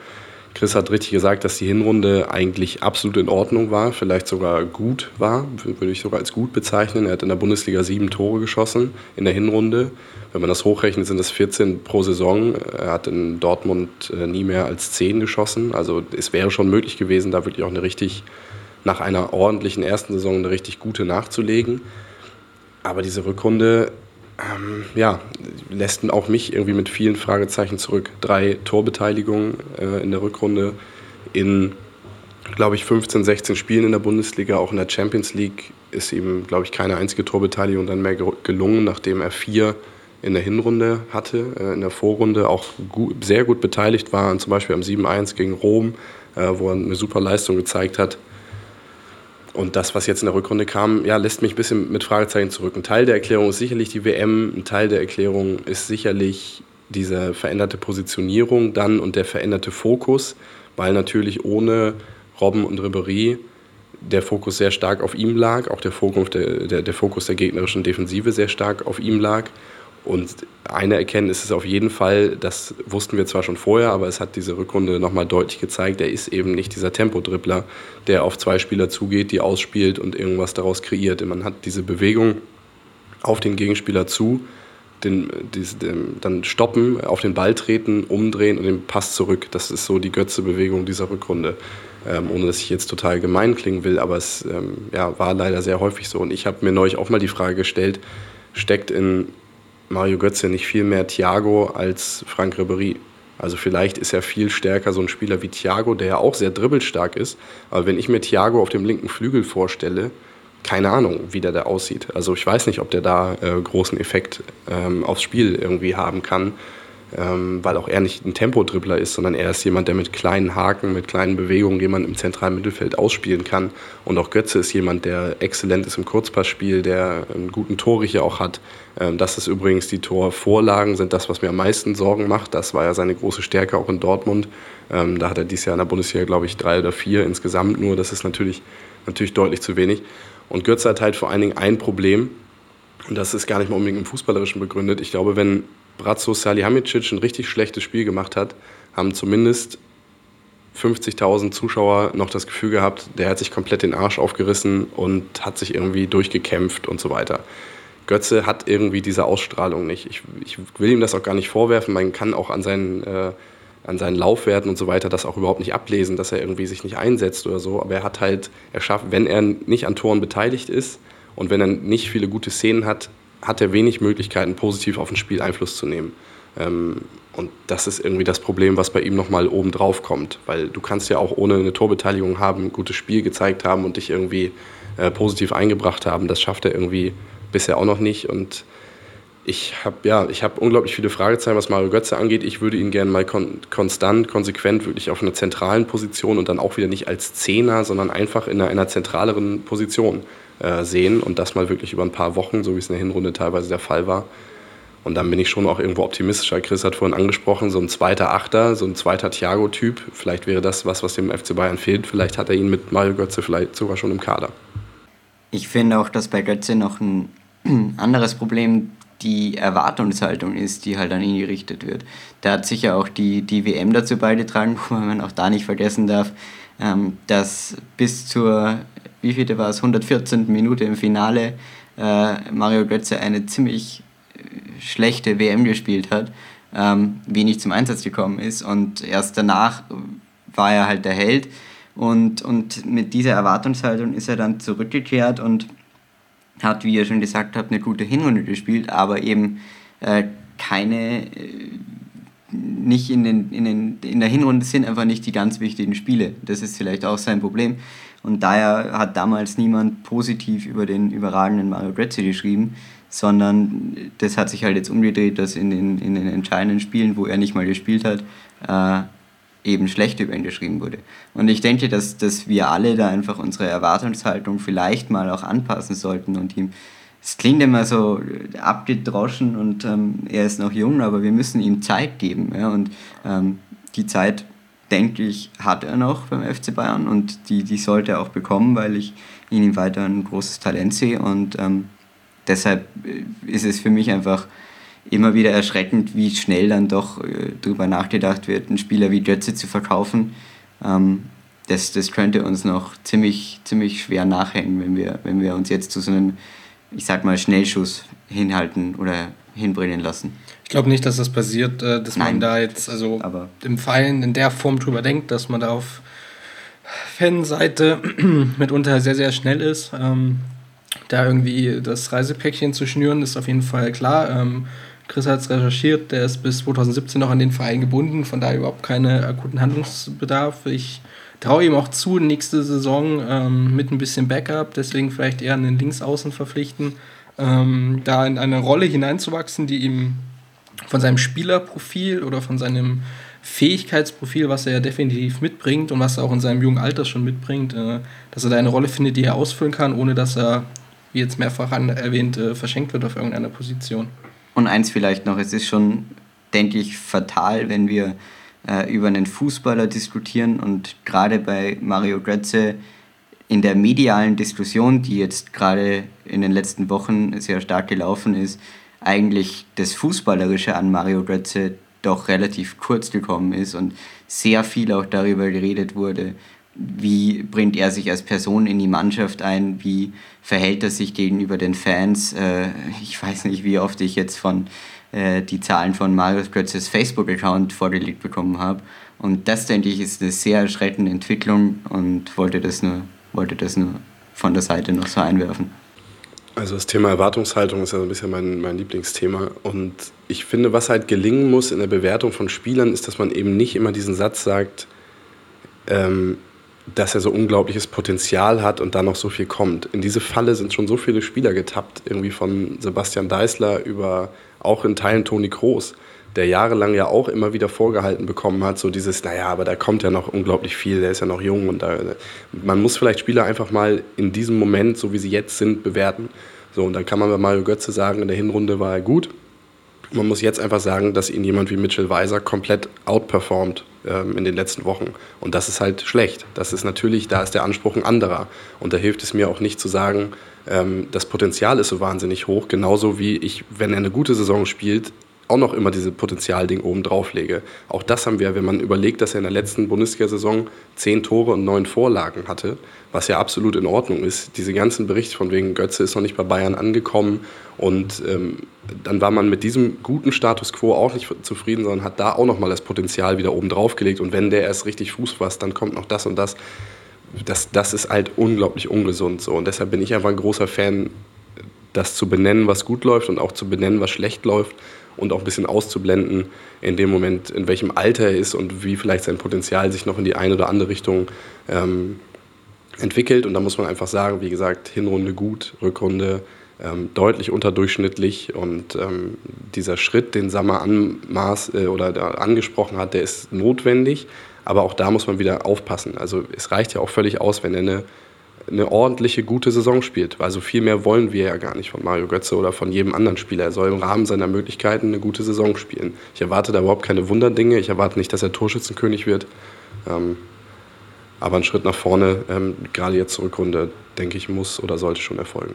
Chris hat richtig gesagt, dass die Hinrunde eigentlich absolut in Ordnung war, vielleicht sogar gut war, würde ich sogar als gut bezeichnen. Er hat in der Bundesliga sieben Tore geschossen in der Hinrunde. Wenn man das hochrechnet, sind das 14 pro Saison. Er hat in Dortmund äh, nie mehr als zehn geschossen. Also es wäre schon möglich gewesen, da wirklich auch eine richtig, nach einer ordentlichen ersten Saison eine richtig gute nachzulegen. Aber diese Rückrunde ähm, ja, lässt auch mich irgendwie mit vielen Fragezeichen zurück. Drei Torbeteiligungen äh, in der Rückrunde in, glaube ich, 15, 16 Spielen in der Bundesliga. Auch in der Champions League ist ihm, glaube ich, keine einzige Torbeteiligung dann mehr gelungen, nachdem er vier in der Hinrunde hatte, äh, in der Vorrunde auch gut, sehr gut beteiligt war, zum Beispiel am 7-1 gegen Rom, äh, wo er eine super Leistung gezeigt hat. Und das, was jetzt in der Rückrunde kam, ja, lässt mich ein bisschen mit Fragezeichen zurück. Ein Teil der Erklärung ist sicherlich die WM, ein Teil der Erklärung ist sicherlich diese veränderte Positionierung dann und der veränderte Fokus, weil natürlich ohne Robben und Ribéry der Fokus sehr stark auf ihm lag, auch der Fokus der, der, der Fokus der gegnerischen Defensive sehr stark auf ihm lag. Und eine Erkenntnis ist auf jeden Fall, das wussten wir zwar schon vorher, aber es hat diese Rückrunde nochmal deutlich gezeigt, er ist eben nicht dieser Tempodribbler, der auf zwei Spieler zugeht, die ausspielt und irgendwas daraus kreiert. Man hat diese Bewegung auf den Gegenspieler zu, den, den, den, dann stoppen, auf den Ball treten, umdrehen und den Pass zurück. Das ist so die Götze-Bewegung dieser Rückrunde. Ähm, ohne dass ich jetzt total gemein klingen will, aber es ähm, ja, war leider sehr häufig so. Und ich habe mir neulich auch mal die Frage gestellt, steckt in Mario Götze nicht viel mehr Thiago als Frank Ribery? Also vielleicht ist er viel stärker so ein Spieler wie Thiago, der ja auch sehr dribbelstark ist. Aber wenn ich mir Thiago auf dem linken Flügel vorstelle, keine Ahnung, wie der da aussieht. Also ich weiß nicht, ob der da äh, großen Effekt ähm, aufs Spiel irgendwie haben kann ähm, weil auch er nicht ein Tempodribbler ist, sondern er ist jemand, der mit kleinen Haken, mit kleinen Bewegungen jemand im zentralen Mittelfeld ausspielen kann. Und auch Götze ist jemand, der exzellent ist im Kurzpassspiel, der einen guten Torrichter auch hat. Ähm, das ist übrigens die Torvorlagen, sind das, was mir am meisten Sorgen macht. Das war ja seine große Stärke auch in Dortmund. Ähm, da hat er dieses Jahr in der Bundesliga, glaube ich, drei oder vier insgesamt nur. Das ist natürlich, natürlich deutlich zu wenig. Und Götze hat halt vor allen Dingen ein Problem, und das ist gar nicht mal unbedingt im Fußballerischen begründet. Ich glaube, wenn Bratzo Salihamidzic ein richtig schlechtes Spiel gemacht hat, haben zumindest 50.000 Zuschauer noch das Gefühl gehabt, der hat sich komplett den Arsch aufgerissen und hat sich irgendwie durchgekämpft und so weiter. Götze hat irgendwie diese Ausstrahlung nicht. Ich, ich will ihm das auch gar nicht vorwerfen. Man kann auch an seinen, äh, an seinen Laufwerten und so weiter das auch überhaupt nicht ablesen, dass er irgendwie sich nicht einsetzt oder so. Aber er hat halt, er schafft, wenn er nicht an Toren beteiligt ist und wenn er nicht viele gute Szenen hat, hat er wenig Möglichkeiten, positiv auf ein Spiel Einfluss zu nehmen. Ähm, und das ist irgendwie das Problem, was bei ihm nochmal oben drauf kommt. Weil du kannst ja auch ohne eine Torbeteiligung haben, ein gutes Spiel gezeigt haben und dich irgendwie äh, positiv eingebracht haben. Das schafft er irgendwie bisher auch noch nicht. Und ich habe ja, ich unglaublich viele Fragezeichen, was Mario Götze angeht. Ich würde ihn gerne mal kon konstant, konsequent wirklich auf einer zentralen Position und dann auch wieder nicht als Zehner, sondern einfach in einer, einer zentraleren Position äh, sehen und das mal wirklich über ein paar Wochen, so wie es in der Hinrunde teilweise der Fall war. Und dann bin ich schon auch irgendwo optimistischer. Chris hat vorhin angesprochen, so ein zweiter Achter, so ein zweiter Thiago-Typ. Vielleicht wäre das was, was dem FC Bayern fehlt. Vielleicht hat er ihn mit Mario Götze vielleicht sogar schon im Kader. Ich finde auch, dass bei Götze noch ein [CLEARS THROAT] anderes Problem die Erwartungshaltung ist, die halt an ihn gerichtet wird. Da hat sicher auch die, die WM dazu beigetragen, [LAUGHS] wo man auch da nicht vergessen darf, ähm, dass bis zur wie viele war es, 114. Minute im Finale äh, Mario Götze eine ziemlich äh, schlechte WM gespielt hat, ähm, wenig zum Einsatz gekommen ist und erst danach war er halt der Held und, und mit dieser Erwartungshaltung ist er dann zurückgekehrt und hat, wie ihr schon gesagt habt, eine gute Hinrunde gespielt, aber eben äh, keine, äh, nicht in, den, in, den, in der Hinrunde sind einfach nicht die ganz wichtigen Spiele. Das ist vielleicht auch sein Problem. Und daher hat damals niemand positiv über den überragenden Mario Götze geschrieben, sondern das hat sich halt jetzt umgedreht, dass in den, in den entscheidenden Spielen, wo er nicht mal gespielt hat, äh, eben schlecht über ihn geschrieben wurde. Und ich denke, dass, dass wir alle da einfach unsere Erwartungshaltung vielleicht mal auch anpassen sollten und ihm, es klingt immer so abgedroschen und ähm, er ist noch jung, aber wir müssen ihm Zeit geben. Ja? Und ähm, die Zeit denke ich, hat er noch beim FC Bayern und die, die sollte er auch bekommen, weil ich in ihm weiter ein großes Talent sehe und ähm, deshalb äh, ist es für mich einfach immer wieder erschreckend, wie schnell dann doch äh, darüber nachgedacht wird, einen Spieler wie Götze zu verkaufen. Ähm, das, das könnte uns noch ziemlich, ziemlich schwer nachhängen, wenn wir, wenn wir uns jetzt zu so einem, ich sag mal, Schnellschuss hinhalten oder hinbringen lassen. Ich glaube nicht, dass das passiert, äh, dass Nein, man da jetzt also aber im Verein in der Form drüber denkt, dass man da auf Fanseite [CLEARS THROAT] mitunter sehr, sehr schnell ist. Ähm, da irgendwie das Reisepäckchen zu schnüren, ist auf jeden Fall klar. Ähm, Chris hat es recherchiert, der ist bis 2017 noch an den Verein gebunden, von daher überhaupt keine akuten Handlungsbedarf. Ich traue ihm auch zu, nächste Saison ähm, mit ein bisschen Backup, deswegen vielleicht eher einen Linksaußen verpflichten ähm, da in eine Rolle hineinzuwachsen, die ihm von seinem Spielerprofil oder von seinem Fähigkeitsprofil, was er ja definitiv mitbringt und was er auch in seinem jungen Alter schon mitbringt, äh, dass er da eine Rolle findet, die er ausfüllen kann, ohne dass er, wie jetzt mehrfach erwähnt, äh, verschenkt wird auf irgendeiner Position. Und eins vielleicht noch, es ist schon, denke ich, fatal, wenn wir äh, über einen Fußballer diskutieren und gerade bei Mario Götze in der medialen Diskussion, die jetzt gerade in den letzten Wochen sehr stark gelaufen ist, eigentlich das Fußballerische an Mario Götze doch relativ kurz gekommen ist und sehr viel auch darüber geredet wurde, wie bringt er sich als Person in die Mannschaft ein, wie verhält er sich gegenüber den Fans. Äh, ich weiß nicht, wie oft ich jetzt von äh, die Zahlen von Marius Götzes Facebook-Account vorgelegt bekommen habe. Und das, denke ich, ist eine sehr erschreckende Entwicklung und wollte das nur, wollte das nur von der Seite noch so einwerfen. Also das Thema Erwartungshaltung ist ja so ein bisschen mein, mein Lieblingsthema. Und ich finde, was halt gelingen muss in der Bewertung von Spielern, ist, dass man eben nicht immer diesen Satz sagt, ähm, dass er so unglaubliches Potenzial hat und da noch so viel kommt. In diese Falle sind schon so viele Spieler getappt, irgendwie von Sebastian Deißler über auch in Teilen Toni Kroos, der jahrelang ja auch immer wieder vorgehalten bekommen hat, so dieses, naja, aber da kommt ja noch unglaublich viel, der ist ja noch jung und da, man muss vielleicht Spieler einfach mal in diesem Moment, so wie sie jetzt sind, bewerten. So, und dann kann man bei Mario Götze sagen, in der Hinrunde war er gut. Man muss jetzt einfach sagen, dass ihn jemand wie Mitchell Weiser komplett outperformt ähm, in den letzten Wochen. Und das ist halt schlecht. Das ist natürlich, da ist der Anspruch ein anderer. Und da hilft es mir auch nicht zu sagen, ähm, das Potenzial ist so wahnsinnig hoch, genauso wie ich, wenn er eine gute Saison spielt, auch noch immer diese Potenzialding oben drauf lege. Auch das haben wir, wenn man überlegt, dass er in der letzten Bundesliga-Saison zehn Tore und neun Vorlagen hatte, was ja absolut in Ordnung ist. Diese ganzen Berichte von wegen Götze ist noch nicht bei Bayern angekommen und ähm, dann war man mit diesem guten Status quo auch nicht zufrieden, sondern hat da auch noch mal das Potenzial wieder oben drauf gelegt und wenn der erst richtig Fuß fasst, dann kommt noch das und das. Das, das ist halt unglaublich ungesund so und deshalb bin ich einfach ein großer Fan, das zu benennen, was gut läuft und auch zu benennen, was schlecht läuft und auch ein bisschen auszublenden in dem Moment, in welchem Alter er ist und wie vielleicht sein Potenzial sich noch in die eine oder andere Richtung ähm, entwickelt. Und da muss man einfach sagen, wie gesagt, Hinrunde gut, Rückrunde ähm, deutlich unterdurchschnittlich und ähm, dieser Schritt, den Sammer anmaß äh, oder angesprochen hat, der ist notwendig. Aber auch da muss man wieder aufpassen. Also es reicht ja auch völlig aus, wenn er eine eine ordentliche, gute Saison spielt. Also viel mehr wollen wir ja gar nicht von Mario Götze oder von jedem anderen Spieler. Er soll im Rahmen seiner Möglichkeiten eine gute Saison spielen. Ich erwarte da überhaupt keine Wunderdinge. Ich erwarte nicht, dass er Torschützenkönig wird. Ähm, aber ein Schritt nach vorne, ähm, gerade jetzt zur Rückrunde, denke ich, muss oder sollte schon erfolgen.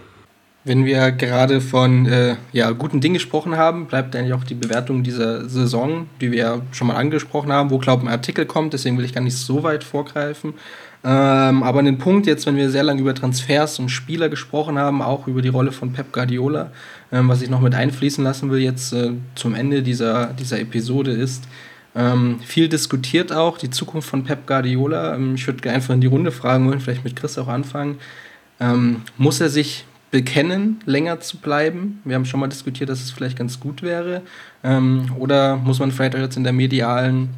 Wenn wir gerade von äh, ja, guten Dingen gesprochen haben, bleibt eigentlich auch die Bewertung dieser Saison, die wir ja schon mal angesprochen haben, wo, glaube ich, ein Artikel kommt. Deswegen will ich gar nicht so weit vorgreifen. Ähm, aber den Punkt jetzt, wenn wir sehr lange über Transfers und Spieler gesprochen haben, auch über die Rolle von Pep Guardiola, ähm, was ich noch mit einfließen lassen will jetzt äh, zum Ende dieser, dieser Episode ist, ähm, viel diskutiert auch die Zukunft von Pep Guardiola. Ähm, ich würde einfach in die Runde fragen wollen, vielleicht mit Chris auch anfangen. Ähm, muss er sich bekennen, länger zu bleiben? Wir haben schon mal diskutiert, dass es vielleicht ganz gut wäre. Ähm, oder muss man vielleicht auch jetzt in der medialen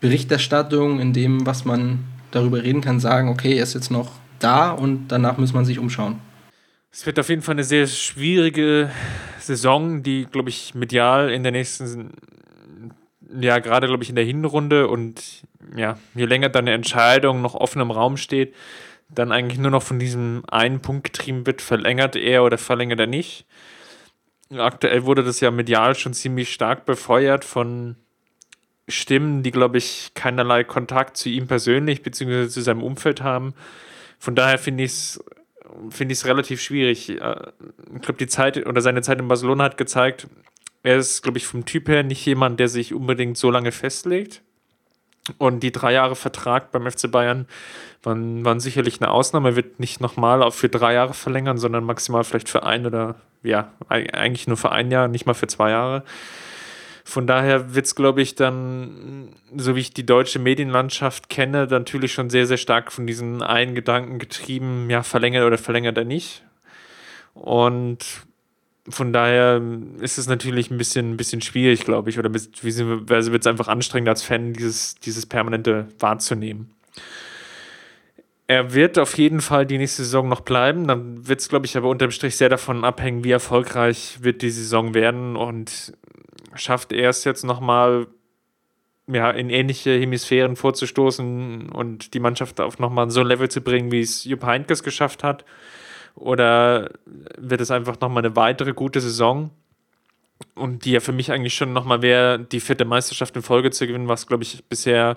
Berichterstattung, in dem, was man darüber reden kann, sagen, okay, er ist jetzt noch da und danach muss man sich umschauen. Es wird auf jeden Fall eine sehr schwierige Saison, die, glaube ich, medial in der nächsten, ja, gerade, glaube ich, in der Hinrunde und ja, je länger dann eine Entscheidung noch offen im Raum steht, dann eigentlich nur noch von diesem einen Punkt getrieben wird, verlängert er oder verlängert er nicht. Aktuell wurde das ja medial schon ziemlich stark befeuert von Stimmen, die, glaube ich, keinerlei Kontakt zu ihm persönlich bzw. zu seinem Umfeld haben. Von daher finde ich es finde relativ schwierig. Ich glaube, die Zeit oder seine Zeit in Barcelona hat gezeigt, er ist, glaube ich, vom Typ her nicht jemand, der sich unbedingt so lange festlegt. Und die drei Jahre Vertrag beim FC Bayern waren, waren sicherlich eine Ausnahme. Er wird nicht nochmal für drei Jahre verlängern, sondern maximal vielleicht für ein oder ja, eigentlich nur für ein Jahr, nicht mal für zwei Jahre. Von daher wird es, glaube ich, dann, so wie ich die deutsche Medienlandschaft kenne, natürlich schon sehr, sehr stark von diesen einen Gedanken getrieben, ja, verlängert oder verlängert er nicht. Und von daher ist es natürlich ein bisschen, ein bisschen schwierig, glaube ich, oder wird es einfach anstrengend als Fan, dieses, dieses Permanente wahrzunehmen. Er wird auf jeden Fall die nächste Saison noch bleiben. Dann wird es, glaube ich, aber unterm Strich sehr davon abhängen, wie erfolgreich wird die Saison werden und schafft er es jetzt nochmal ja, in ähnliche Hemisphären vorzustoßen und die Mannschaft auf nochmal so ein Level zu bringen, wie es Jupp Heynckes geschafft hat? Oder wird es einfach nochmal eine weitere gute Saison? Und die ja für mich eigentlich schon nochmal wäre, die vierte Meisterschaft in Folge zu gewinnen, was, glaube ich, bisher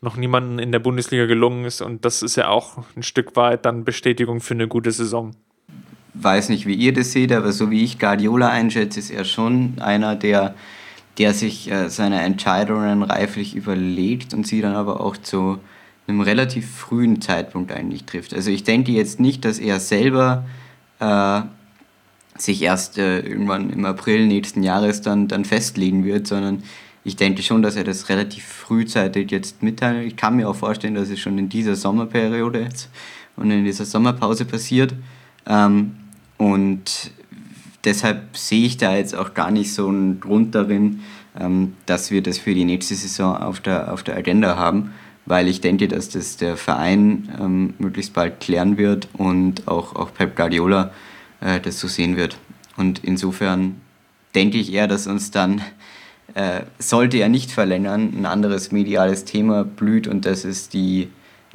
noch niemandem in der Bundesliga gelungen ist. Und das ist ja auch ein Stück weit dann Bestätigung für eine gute Saison. Weiß nicht, wie ihr das seht, aber so wie ich Guardiola einschätze, ist er schon einer, der der sich äh, seine Entscheidungen reiflich überlegt und sie dann aber auch zu einem relativ frühen Zeitpunkt eigentlich trifft. Also ich denke jetzt nicht, dass er selber äh, sich erst äh, irgendwann im April nächsten Jahres dann, dann festlegen wird, sondern ich denke schon, dass er das relativ frühzeitig jetzt mitteilt. Ich kann mir auch vorstellen, dass es schon in dieser Sommerperiode jetzt und in dieser Sommerpause passiert. Ähm, und deshalb sehe ich da jetzt auch gar nicht so einen Grund darin, ähm, dass wir das für die nächste Saison auf der, auf der Agenda haben, weil ich denke, dass das der Verein ähm, möglichst bald klären wird und auch, auch Pep Guardiola äh, das so sehen wird. Und insofern denke ich eher, dass uns dann, äh, sollte er nicht verlängern, ein anderes mediales Thema blüht und das ist die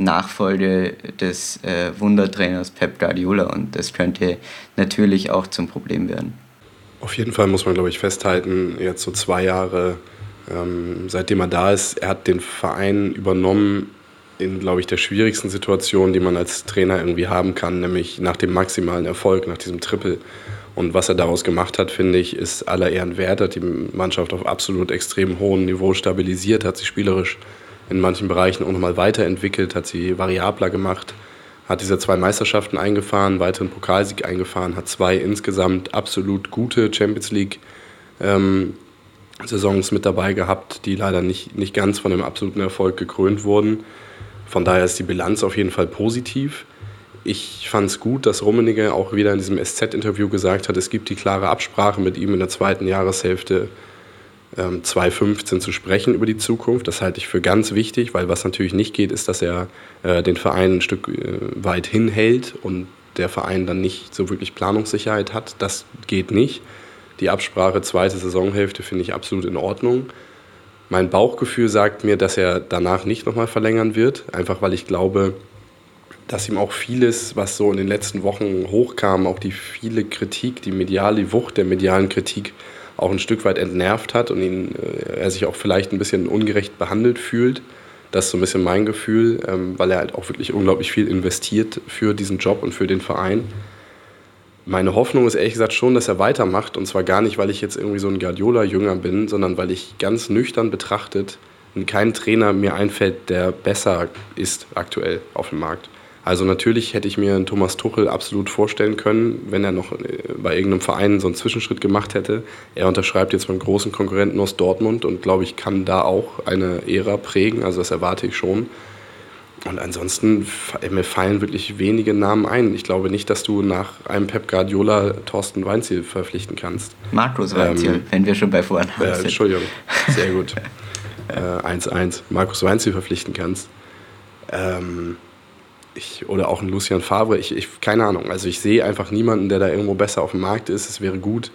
Nachfolge des äh, Wundertrainers Pep Guardiola und das könnte natürlich auch zum Problem werden. Auf jeden Fall muss man, glaube ich, festhalten, jetzt so zwei Jahre, ähm, seitdem er da ist, er hat den Verein übernommen in, glaube ich, der schwierigsten Situation, die man als Trainer irgendwie haben kann, nämlich nach dem maximalen Erfolg, nach diesem Triple. Und was er daraus gemacht hat, finde ich, ist aller Ehren wert, hat die Mannschaft auf absolut extrem hohem Niveau stabilisiert, hat sie spielerisch in manchen Bereichen auch nochmal weiterentwickelt, hat sie variabler gemacht, hat diese zwei Meisterschaften eingefahren, weiteren Pokalsieg eingefahren, hat zwei insgesamt absolut gute Champions League ähm, Saisons mit dabei gehabt, die leider nicht, nicht ganz von dem absoluten Erfolg gekrönt wurden. Von daher ist die Bilanz auf jeden Fall positiv. Ich fand es gut, dass Rummenigge auch wieder in diesem SZ-Interview gesagt hat, es gibt die klare Absprache mit ihm in der zweiten Jahreshälfte 2015 ähm, zu sprechen über die Zukunft. Das halte ich für ganz wichtig, weil was natürlich nicht geht, ist, dass er äh, den Verein ein Stück äh, weit hinhält und der Verein dann nicht so wirklich Planungssicherheit hat. Das geht nicht. Die Absprache zweite Saisonhälfte finde ich absolut in Ordnung. Mein Bauchgefühl sagt mir, dass er danach nicht nochmal verlängern wird, einfach weil ich glaube, dass ihm auch vieles, was so in den letzten Wochen hochkam, auch die viele Kritik, die mediale Wucht der medialen Kritik, auch ein Stück weit entnervt hat und ihn, äh, er sich auch vielleicht ein bisschen ungerecht behandelt fühlt. Das ist so ein bisschen mein Gefühl, ähm, weil er halt auch wirklich unglaublich viel investiert für diesen Job und für den Verein. Meine Hoffnung ist ehrlich gesagt schon, dass er weitermacht. Und zwar gar nicht, weil ich jetzt irgendwie so ein Guardiola-Jünger bin, sondern weil ich ganz nüchtern betrachtet kein Trainer mir einfällt, der besser ist aktuell auf dem Markt. Also natürlich hätte ich mir einen Thomas Tuchel absolut vorstellen können, wenn er noch äh, bei irgendeinem Verein so einen Zwischenschritt gemacht hätte. Er unterschreibt jetzt beim großen Konkurrenten aus Dortmund und glaube ich kann da auch eine Ära prägen, also das erwarte ich schon. Und ansonsten, mir fallen wirklich wenige Namen ein. Ich glaube nicht, dass du nach einem Pep Guardiola Thorsten Weinziel verpflichten kannst. Markus Weinziel, ähm, wenn wir schon bei Vornamen äh, sind. Entschuldigung, sehr gut. 1-1. [LAUGHS] Äh, Markus Weinziel verpflichten kannst. Ähm, ich, oder auch ein Lucian Favre, ich, ich, keine Ahnung. Also ich sehe einfach niemanden, der da irgendwo besser auf dem Markt ist. Es wäre gut,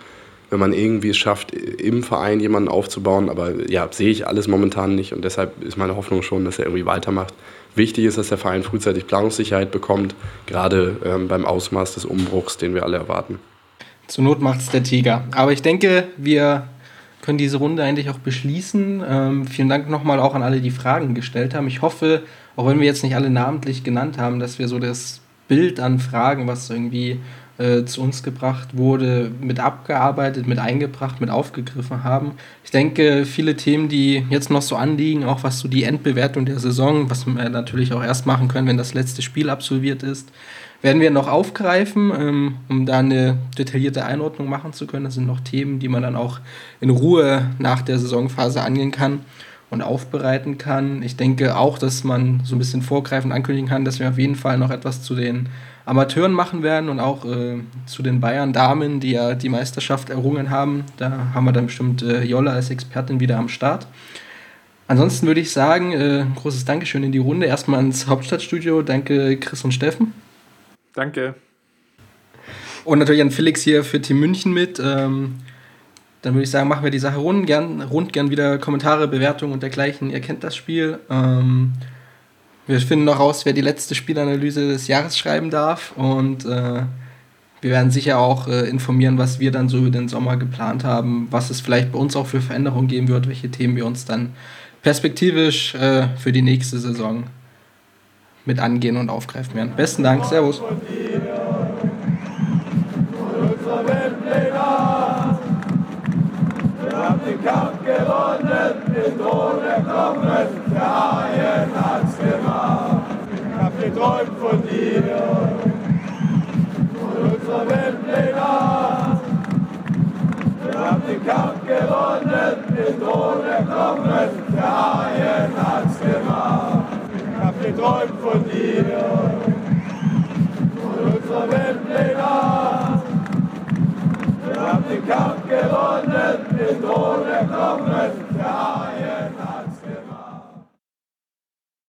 wenn man irgendwie es schafft, im Verein jemanden aufzubauen. Aber ja, sehe ich alles momentan nicht und deshalb ist meine Hoffnung schon, dass er irgendwie weitermacht. Wichtig ist, dass der Verein frühzeitig Planungssicherheit bekommt, gerade ähm, beim Ausmaß des Umbruchs, den wir alle erwarten. Zur Not macht es der Tiger. Aber ich denke, wir können diese Runde eigentlich auch beschließen. Ähm, vielen Dank nochmal auch an alle, die Fragen gestellt haben. Ich hoffe, auch wenn wir jetzt nicht alle namentlich genannt haben, dass wir so das Bild an Fragen, was irgendwie äh, zu uns gebracht wurde, mit abgearbeitet, mit eingebracht, mit aufgegriffen haben. Ich denke, viele Themen, die jetzt noch so anliegen, auch was so die Endbewertung der Saison, was wir natürlich auch erst machen können, wenn das letzte Spiel absolviert ist, werden wir noch aufgreifen, ähm, um da eine detaillierte Einordnung machen zu können. Das sind noch Themen, die man dann auch in Ruhe nach der Saisonphase angehen kann und aufbereiten kann. Ich denke auch, dass man so ein bisschen vorgreifend ankündigen kann, dass wir auf jeden Fall noch etwas zu den Amateuren machen werden und auch äh, zu den Bayern-Damen, die ja die Meisterschaft errungen haben. Da haben wir dann bestimmt äh, Jolla als Expertin wieder am Start. Ansonsten würde ich sagen, äh, großes Dankeschön in die Runde. Erstmal ins Hauptstadtstudio. Danke, Chris und Steffen. Danke. Und natürlich an Felix hier für Team München mit. Ähm, dann würde ich sagen, machen wir die Sache rund. Gern, rund gern wieder Kommentare, Bewertungen und dergleichen. Ihr kennt das Spiel. Ähm, wir finden noch raus, wer die letzte Spielanalyse des Jahres schreiben darf. Und äh, wir werden sicher auch äh, informieren, was wir dann so über den Sommer geplant haben, was es vielleicht bei uns auch für Veränderungen geben wird, welche Themen wir uns dann perspektivisch äh, für die nächste Saison mit angehen und aufgreifen werden. Besten Dank, Servus. Thron erklommen, der Haien hat's gemacht. Ich hab geträumt von dir, von unserer Weltpläne. Wir haben den Kampf gewonnen, den Thron erklommen, der Haien hat's gemacht. Ich hab geträumt von dir, von unserer Weltpläne. Wir haben den Kampf gewonnen, den Thron erklommen.